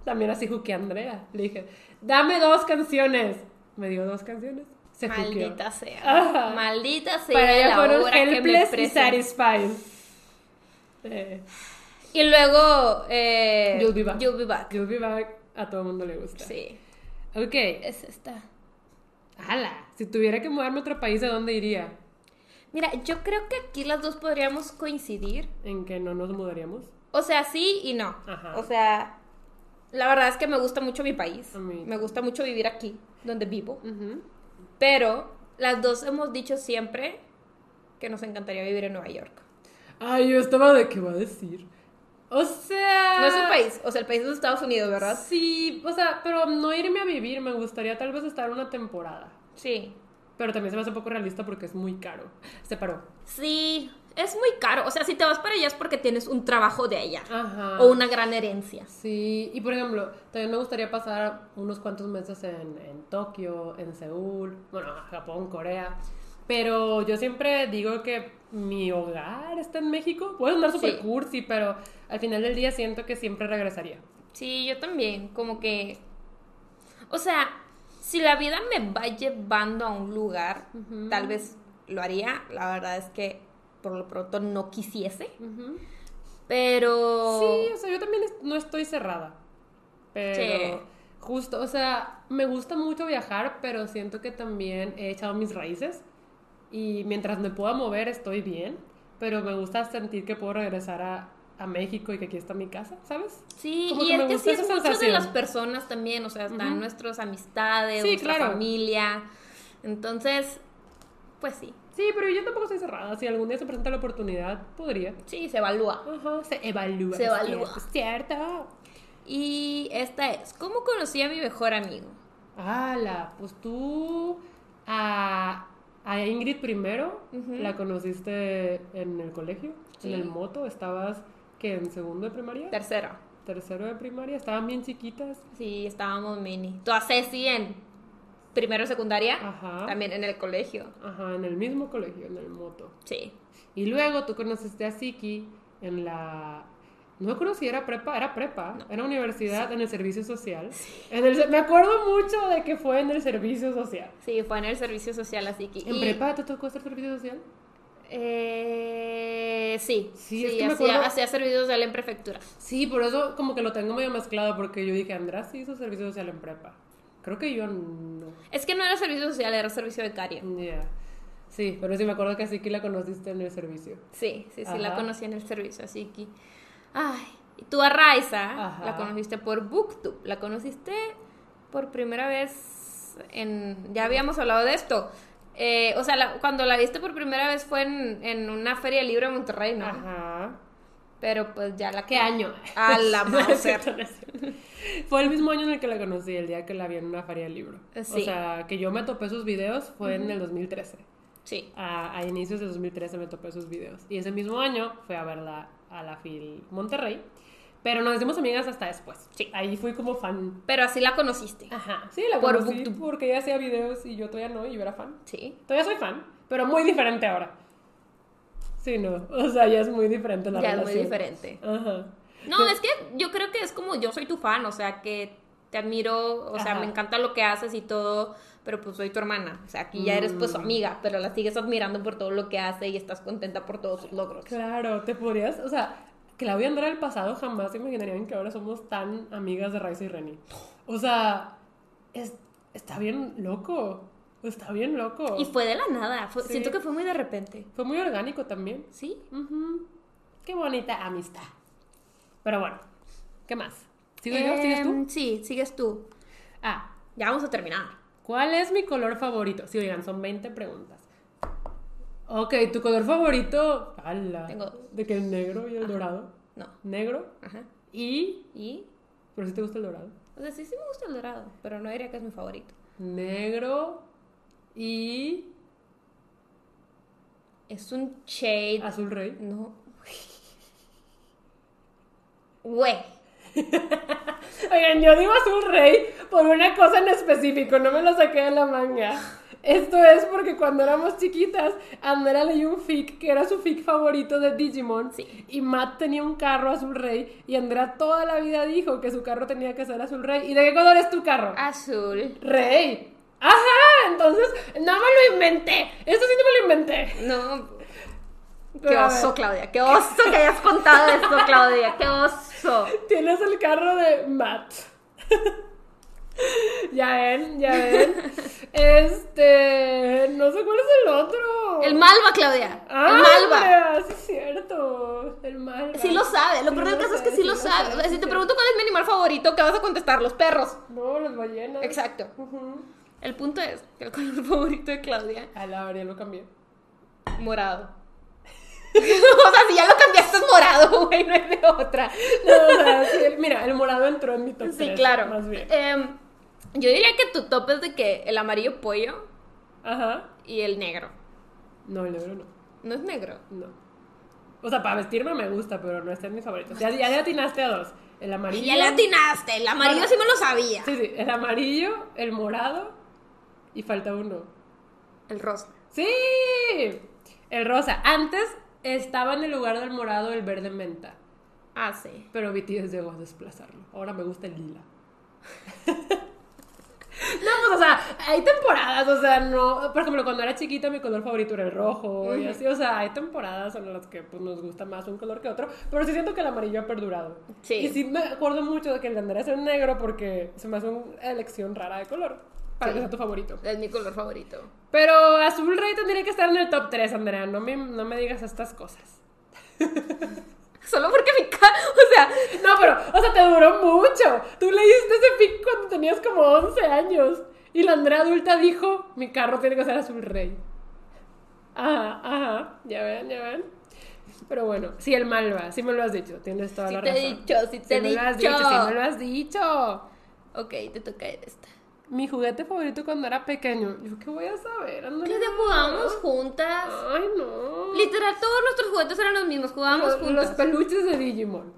También así juqueé a Andrea. Le dije, dame dos canciones. Me dio dos canciones. Se. Maldita sea. Ajá. Maldita sea Para ella la fueron hora que me helpless y satisfied. Eh, Y luego, eh, You'll be back. You'll be back. You'll be back. A todo el mundo le gusta. Sí, Ok. es esta. Ala, si tuviera que mudarme a otro país, ¿a dónde iría? Mira, yo creo que aquí las dos podríamos coincidir. ¿En que no nos mudaríamos? O sea, sí y no. Ajá. O sea, la verdad es que me gusta mucho mi país. A mí. Me gusta mucho vivir aquí, donde vivo. Ujú. Pero las dos hemos dicho siempre que nos encantaría vivir en Nueva York. Ay, yo estaba de qué va a decir. O sea. No es un país, o sea, el país es Estados Unidos, ¿verdad? Sí, o sea, pero no irme a vivir, me gustaría tal vez estar una temporada. Sí. Pero también se me hace un poco realista porque es muy caro. Se paró. Sí, es muy caro. O sea, si te vas para allá es porque tienes un trabajo de allá. Ajá. O una gran herencia. Sí, y por ejemplo, también me gustaría pasar unos cuantos meses en, en Tokio, en Seúl, bueno, Japón, Corea. Pero yo siempre digo que mi hogar está en México. Puedo andar súper cursi, pero al final del día siento que siempre regresaría. Sí, yo también, como que... O sea, si la vida me va llevando a un lugar, tal vez lo haría. La verdad es que por lo pronto no quisiese. Pero... Sí, o sea, yo también no estoy cerrada. Pero... Justo, o sea, me gusta mucho viajar, pero siento que también he echado mis raíces y mientras me pueda mover estoy bien, pero me gusta sentir que puedo regresar a, a México y que aquí está mi casa, ¿sabes? Sí, y es que sí es mucho de las personas también, o sea, están nuestras amistades, nuestra familia. Entonces, pues sí. Sí, pero yo tampoco estoy cerrada. Si algún día se presenta la oportunidad, podría. Sí, se evalúa. Ajá, se evalúa. Se evalúa. Es cierto. Y esta es, ¿cómo conocí a mi mejor amigo? ¡Hala! Pues tú a a Ingrid primero la conociste en el colegio, en el moto, estabas que en segundo de primaria. Tercero. Tercero de primaria, estaban bien chiquitas. Sí, estábamos mini. Tú a Ceci en primero secundaria, Ajá. también en el colegio. Ajá, en el mismo colegio, en el moto. Sí. Y luego tú conociste a Siki en la no me acuerdo si era prepa, era prepa, era universidad en el servicio social. En el, me acuerdo mucho de que fue en el servicio social. Sí, fue en el servicio social, así que... ¿En prepa te tocó hacer servicio social? Eh, sí, sí, sí hacía, hacía, servicio social en prefectura. Sí, por eso como que lo tengo medio mezclado, porque yo dije, András sí hizo servicio social en prepa. Creo que yo no. Es que no era servicio social, era servicio becario. Yeah. Sí, pero sí me acuerdo que así que la conociste en el servicio. Sí, sí, sí, la conocí en el servicio, así que... Ay, y tú a Raiza la conociste por Booktube, la conociste por primera vez en... Ya habíamos hablado de esto. Eh, o sea, cuando la viste por primera vez fue en, en una feria libro de Monterrey, ¿no? Ajá. Pero pues ya la... ¿Qué año? A la fue el mismo año en el que la conocí, el día que la vi en una feria de libro. O sea, que yo me topé sus videos fue en el 2013. Sí. A, a, inicios de 2013 me topé sus videos. Y ese mismo año fue a verla a la FIL Monterrey. Pero nos hicimos amigas hasta después. Sí. Ahí fui como fan. Pero así la conociste. Ajá. Sí, la Por conocí porque ella hacía videos y yo todavía no, y yo era fan. Sí. Todavía soy fan, pero muy diferente ahora. Sí, no. O sea, ya es muy diferente la ya relación. Ya es muy diferente. Ajá. No, es que yo creo que es como yo soy tu fan, o sea, que te admiro, o sea, me encanta lo que haces y todo, pero pues soy tu hermana, o sea, aquí ya eres pues su mm. amiga, pero la sigues admirando por todo lo que hace y estás contenta por todos sus logros. Claro, te podrías, o sea, Claudia Andrea del pasado jamás imaginarían que ahora somos tan amigas de Raiza y Reni. O sea, es, está bien loco. Está bien loco. Y fue de la nada. Siento que fue muy de repente. Fue muy orgánico también. Sí. Qué bonita amistad. Pero bueno, ¿qué más? ¿Sigo yo? ¿Sigues tú? Em, sí, sigues tú. Ah, ya vamos a terminar. ¿Cuál es mi color favorito? Sí, oigan, son 20 preguntas. Ok, ¿tu color favorito? ¡Hala! Tengo... ¿De qué? ¿El negro y el dorado? No. ¿Negro? Ajá. ¿Y? ¿Y? ¿Pero si te gusta el dorado? O sea, sí, sí me gusta el dorado, pero no diría que es mi favorito. Negro y... Es un shade... ¿Azul rey? No. Güey. Oigan, yo digo azul rey por una cosa en específico, no me lo saqué de la manga. Esto es porque cuando éramos chiquitas, Andrea leyó un fic que era su fic favorito de Digimon. Y Matt tenía un carro azul rey. Y Andrea toda la vida dijo que su carro tenía que ser azul rey. ¿Y de qué color es tu carro? Azul. Rey. Ajá, entonces no me lo inventé. Esto sí no me lo inventé. No. Qué oso, Claudia. Qué oso que hayas contado esto, Claudia. Qué oso. Tienes el carro de Matt. ya ven, ya ven. Este. No sé cuál es el otro. El Malva, Claudia. Ah, el Malva. Sí, es cierto. El Malva. Sí lo sabe. Lo peor del caso es que sí, lo sabe. si te pregunto cuál es mi animal favorito, ¿qué vas a contestar? Los perros. No, las ballenas. Exacto. El punto es que el color favorito de Claudia. A la ya lo cambié. Morado. o sea, si ya lo cambiaste es morado, güey, no es de otra. No, o sea, sí, mira, el morado entró en mi top Sí, claro. Más bien. Em, yo diría que tu top es de que el amarillo pollo. Ajá. Y el negro. No, el negro no. ¿No es negro? No. O sea, para vestirme me gusta, pero no está en mis favoritos. Ya, ya le atinaste a dos. El amarillo. Ya le atinaste. El amarillo sí me lo sabía. Sí, sí. El amarillo, el morado y falta uno. El rosa. ¡Sí! El rosa. Antes estaba en el lugar del morado el verde menta. Ah, sí. Pero BTS llegó a desplazarlo. Ahora me gusta el lila. No, pues, o sea, hay temporadas, o sea, no. Por ejemplo, cuando era chiquita, mi color favorito era el rojo y así, o sea, hay temporadas en las que pues, nos gusta más un color que otro, pero sí siento que el amarillo ha perdurado. Sí. Y sí me acuerdo mucho de que el de Andrea es el negro porque se me hace una elección rara de color. Para que sea tu favorito. Es mi color favorito. Pero Azul Rey tendría que estar en el top 3, Andrea. No me, no me digas estas cosas. Solo porque mi cara, o sea, no, pero, o sea, te duró mucho. Tú leíste ese pic cuando tenías como 11 años. Y la Andrea adulta dijo, mi carro tiene que ser azul rey. Ajá, ajá, ya ven, ya ven. Pero bueno, sí, el Malva, sí me lo has dicho, tienes toda la razón. Sí te he dicho, sí te he dicho. Me lo has dicho, sí me lo has dicho. Ok, te toca esta mi juguete favorito cuando era pequeño. Yo qué voy a saber, ¿Qué te jugábamos juntas? Ay, no. Literal, todos nuestros juguetes eran los mismos, jugábamos juntas. Los peluches de Digimon.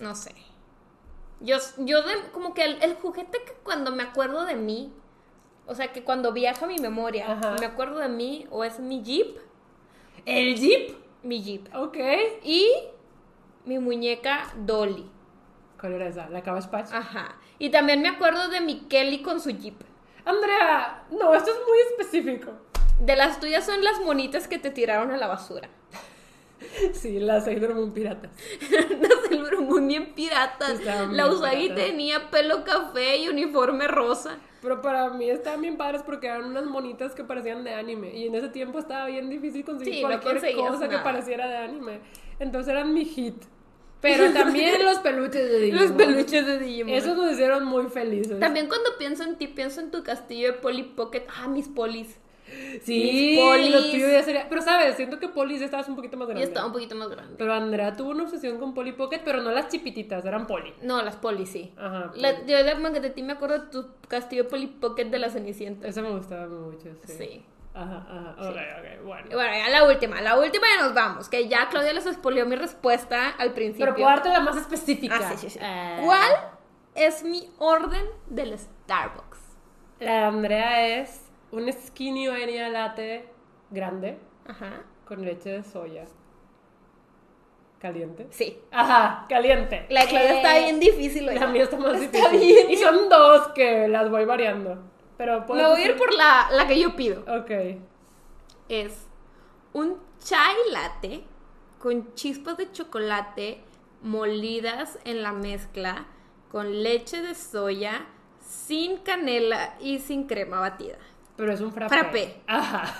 No sé. Yo, yo de, como que el, juguete que cuando me acuerdo de mí, o sea, que cuando viaja mi memoria, me acuerdo de mí, o es mi Jeep. ¿El Jeep? Mi Jeep. Ok. Y mi muñeca Dolly. ¿Cuál era esa? ¿La? Ajá. Y también me acuerdo de mi Kelly con su Jeep. Andrea, no, esto es muy específico. De las tuyas son las monitas que te tiraron a la basura. Sí, las Sailor Moon piratas. las Sailor Moon bien piratas. la Usagi tenía pelo café y uniforme rosa. Pero para mí estaban bien padres porque eran unas monitas que parecían de anime. Y en ese tiempo estaba bien difícil conseguir cualquier cosa que pareciera de anime. Entonces eran mi hit. Pero también los peluches de Digimon. Los peluches de Digimon. Esos nos hicieron muy felices. También cuando pienso en ti, pienso en tu castillo de Polly Pocket. Ah, mis polis. Sí, los ya sería. Pero sabes, siento que Polly ya estabas un poquito más grande. Ya estaba un poquito más grande. Pero Andrea tuvo una obsesión con Polly Pocket, pero no las chipititas, eran Polly. No, las Polly, sí. Ajá. yo de, de ti me acuerdo de tu castillo de Polly Pocket de la Cenicienta. Esa me gustaba mucho, sí. Sí. Ajá, ajá. Ok, ok, bueno. Bueno, ya la última. La última ya nos vamos. Que ya Claudia les expolió mi respuesta al principio. Pero puedo darte la más específica. Ah, sí, sí, sí. Ah. ¿Cuál es mi orden del Starbucks? La Andrea es un skinny vainilla latte grande. Ajá. Con leche de soya. ¿Caliente? Sí. Ajá, caliente. La de Claudia está eh, bien difícil. La mía está más está difícil. y son dos que las voy variando. Pero Me voy a ir por la, la que yo pido. Ok. Es un chai latte con chispas de chocolate molidas en la mezcla con leche de soya, sin canela y sin crema batida. Pero es un frappé. Frappé. Ajá.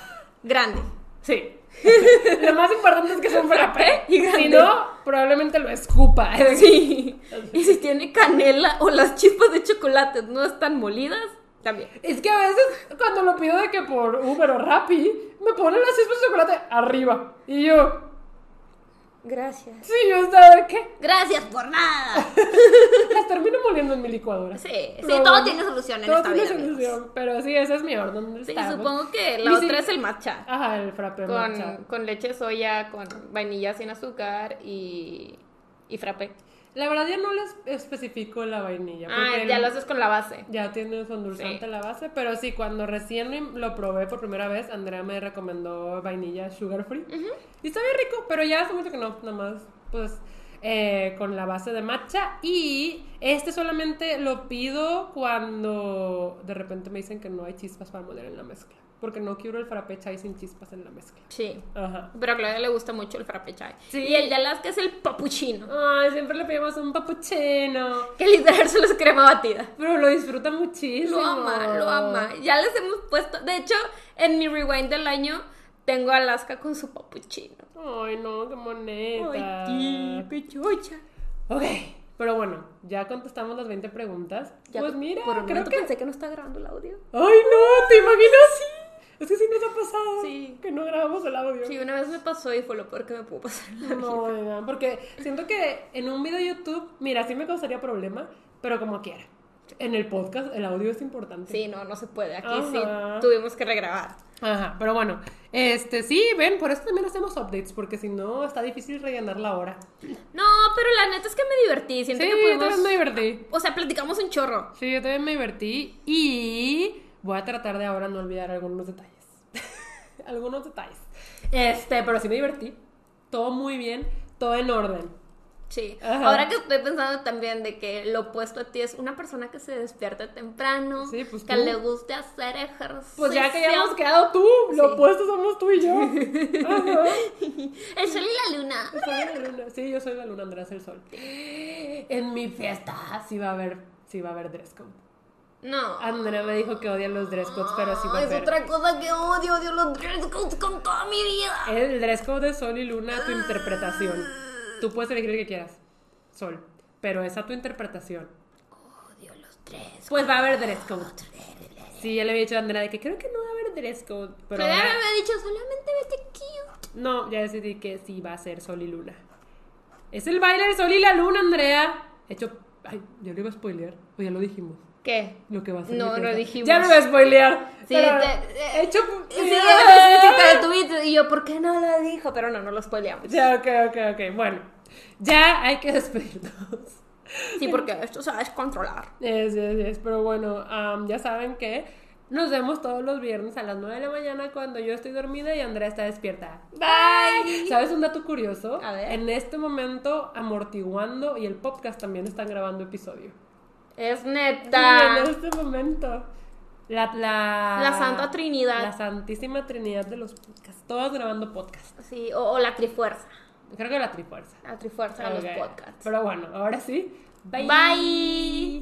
Grande. Sí. lo más importante es que es un frappé. Y si no, probablemente lo escupa. Sí. Y si tiene canela o las chispas de chocolate no están molidas, también. Es que a veces cuando lo pido de que por Uber o Rappi, me ponen las chispas de chocolate arriba. Y yo... Gracias. Sí, yo estaba de qué. Gracias por nada. Las termino moliendo en mi licuadora. Sí, sí, todo tiene solución en todo esta tiene solución, pero sí, ese es mi orden. Sí, supongo que la otra es el matcha. Ajá, el frappe con, matcha. Con leche de soya, con vainilla sin azúcar y, y frappe. La verdad ya no les especifico la vainilla. Ah, ya lo haces con la base. Ya tiene su endulzante la base, pero sí, cuando recién lo probé por primera vez, Andrea me recomendó vainilla sugar free. Y está bien rico, pero ya hace mucho que no, nada más, pues, eh, con la base de matcha. Y este solamente lo pido cuando de repente me dicen que no hay chispas para moler en la mezcla porque no quiero el frappe chai sin chispas en la mezcla. Sí. Ajá. Pero a Claudia le gusta mucho el frappe chai. Sí. Y el de Alaska es el papuchino. Ay, siempre le pedimos un papuchino. Que literal solo es crema batida. Pero lo disfruta muchísimo. Lo ama, lo ama. Ya les hemos puesto, de hecho, en mi rewind del año tengo Alaska con su papuchino. Ay, no, qué moneta. Ay, qué chucha. Ok. Pero bueno, ya contestamos las 20 preguntas. pues mira, por creo que pensé que no está grabando el audio. Ay, no, ¿te imaginas? Es que sí nos ha pasado. Sí. Que no grabamos el audio. Sí, una vez me pasó y fue lo peor que me pudo pasar en la No, vida. porque siento que en un video de YouTube, mira, sí me causaría problema, pero como quiera. En el podcast el audio es importante. Sí, no, no se puede. Aquí sí tuvimos que regrabar. Ajá, pero bueno, este sí, ven, por eso también hacemos updates, porque si no está difícil rellenar la hora. No, pero la neta es que me divertí. Siento sí, que yo también me divertí. O sea, platicamos un chorro. Sí, yo también me divertí y voy a tratar de ahora no olvidar algunos detalles. Algunos detalles. Este, pero sí me divertí. Todo muy bien, todo en orden. Sí. Ahora que estoy pensando también de que lo opuesto a ti es una persona que se despierta temprano, pues que le guste hacer ejercicio. Pues ya que ya hemos quedado tú, lo opuesto somos tú y yo. El sol y la luna. El sol y la luna. Sí, yo soy la luna, Andrés el sol. En mi fiesta sí va a haber, sí va a haber dress code. No. Andrea me dijo que odia los dress codes, pero sí va a haber. Es otra cosa que odio, odio los dress codes con toda mi vida. El dress code de sol y luna, tu interpretación. Tú puedes elegir el que quieras, Sol, pero esa tu interpretación. Odio los dress Pues va a haber dress code. Sí, ya le había dicho a Andrea de que creo que no va a haber dress code. Pero, ya me había dicho solamente vete cute. No, ya decidí que sí va a ser Sol y Luna. Es el baile del Sol y la Luna, Andrea. Hecho. Ay, ya lo iba a spoilear. O ya lo dijimos. ¿Qué? Lo que va a ser. No, no dijimos. Ya lo iba a spoilear. Sí, te, he hecho. Sí, te y yo, ¿por qué no lo dijo? Pero no, no lo spoileamos. Ya, ok, ok, ok. Bueno ya hay que despedirnos. Sí, porque esto se va a descontrolar. Es, es, es. Pero bueno, ya saben que nos vemos todos los viernes a las 9 de la mañana cuando yo estoy dormida y Andrea está despierta. Bye. ¿Sabes un dato curioso? A ver. En este momento, Amortiguando y el podcast también están grabando episodio. Es neta. en este momento. La, la, la, Santa Trinidad. La Santísima Trinidad de los podcasts. Todos grabando podcast. Sí, o, o la Trifuerza. Creo que la Trifuerza. La Trifuerza de los podcasts. Pero bueno, ahora sí. Bye. Bye.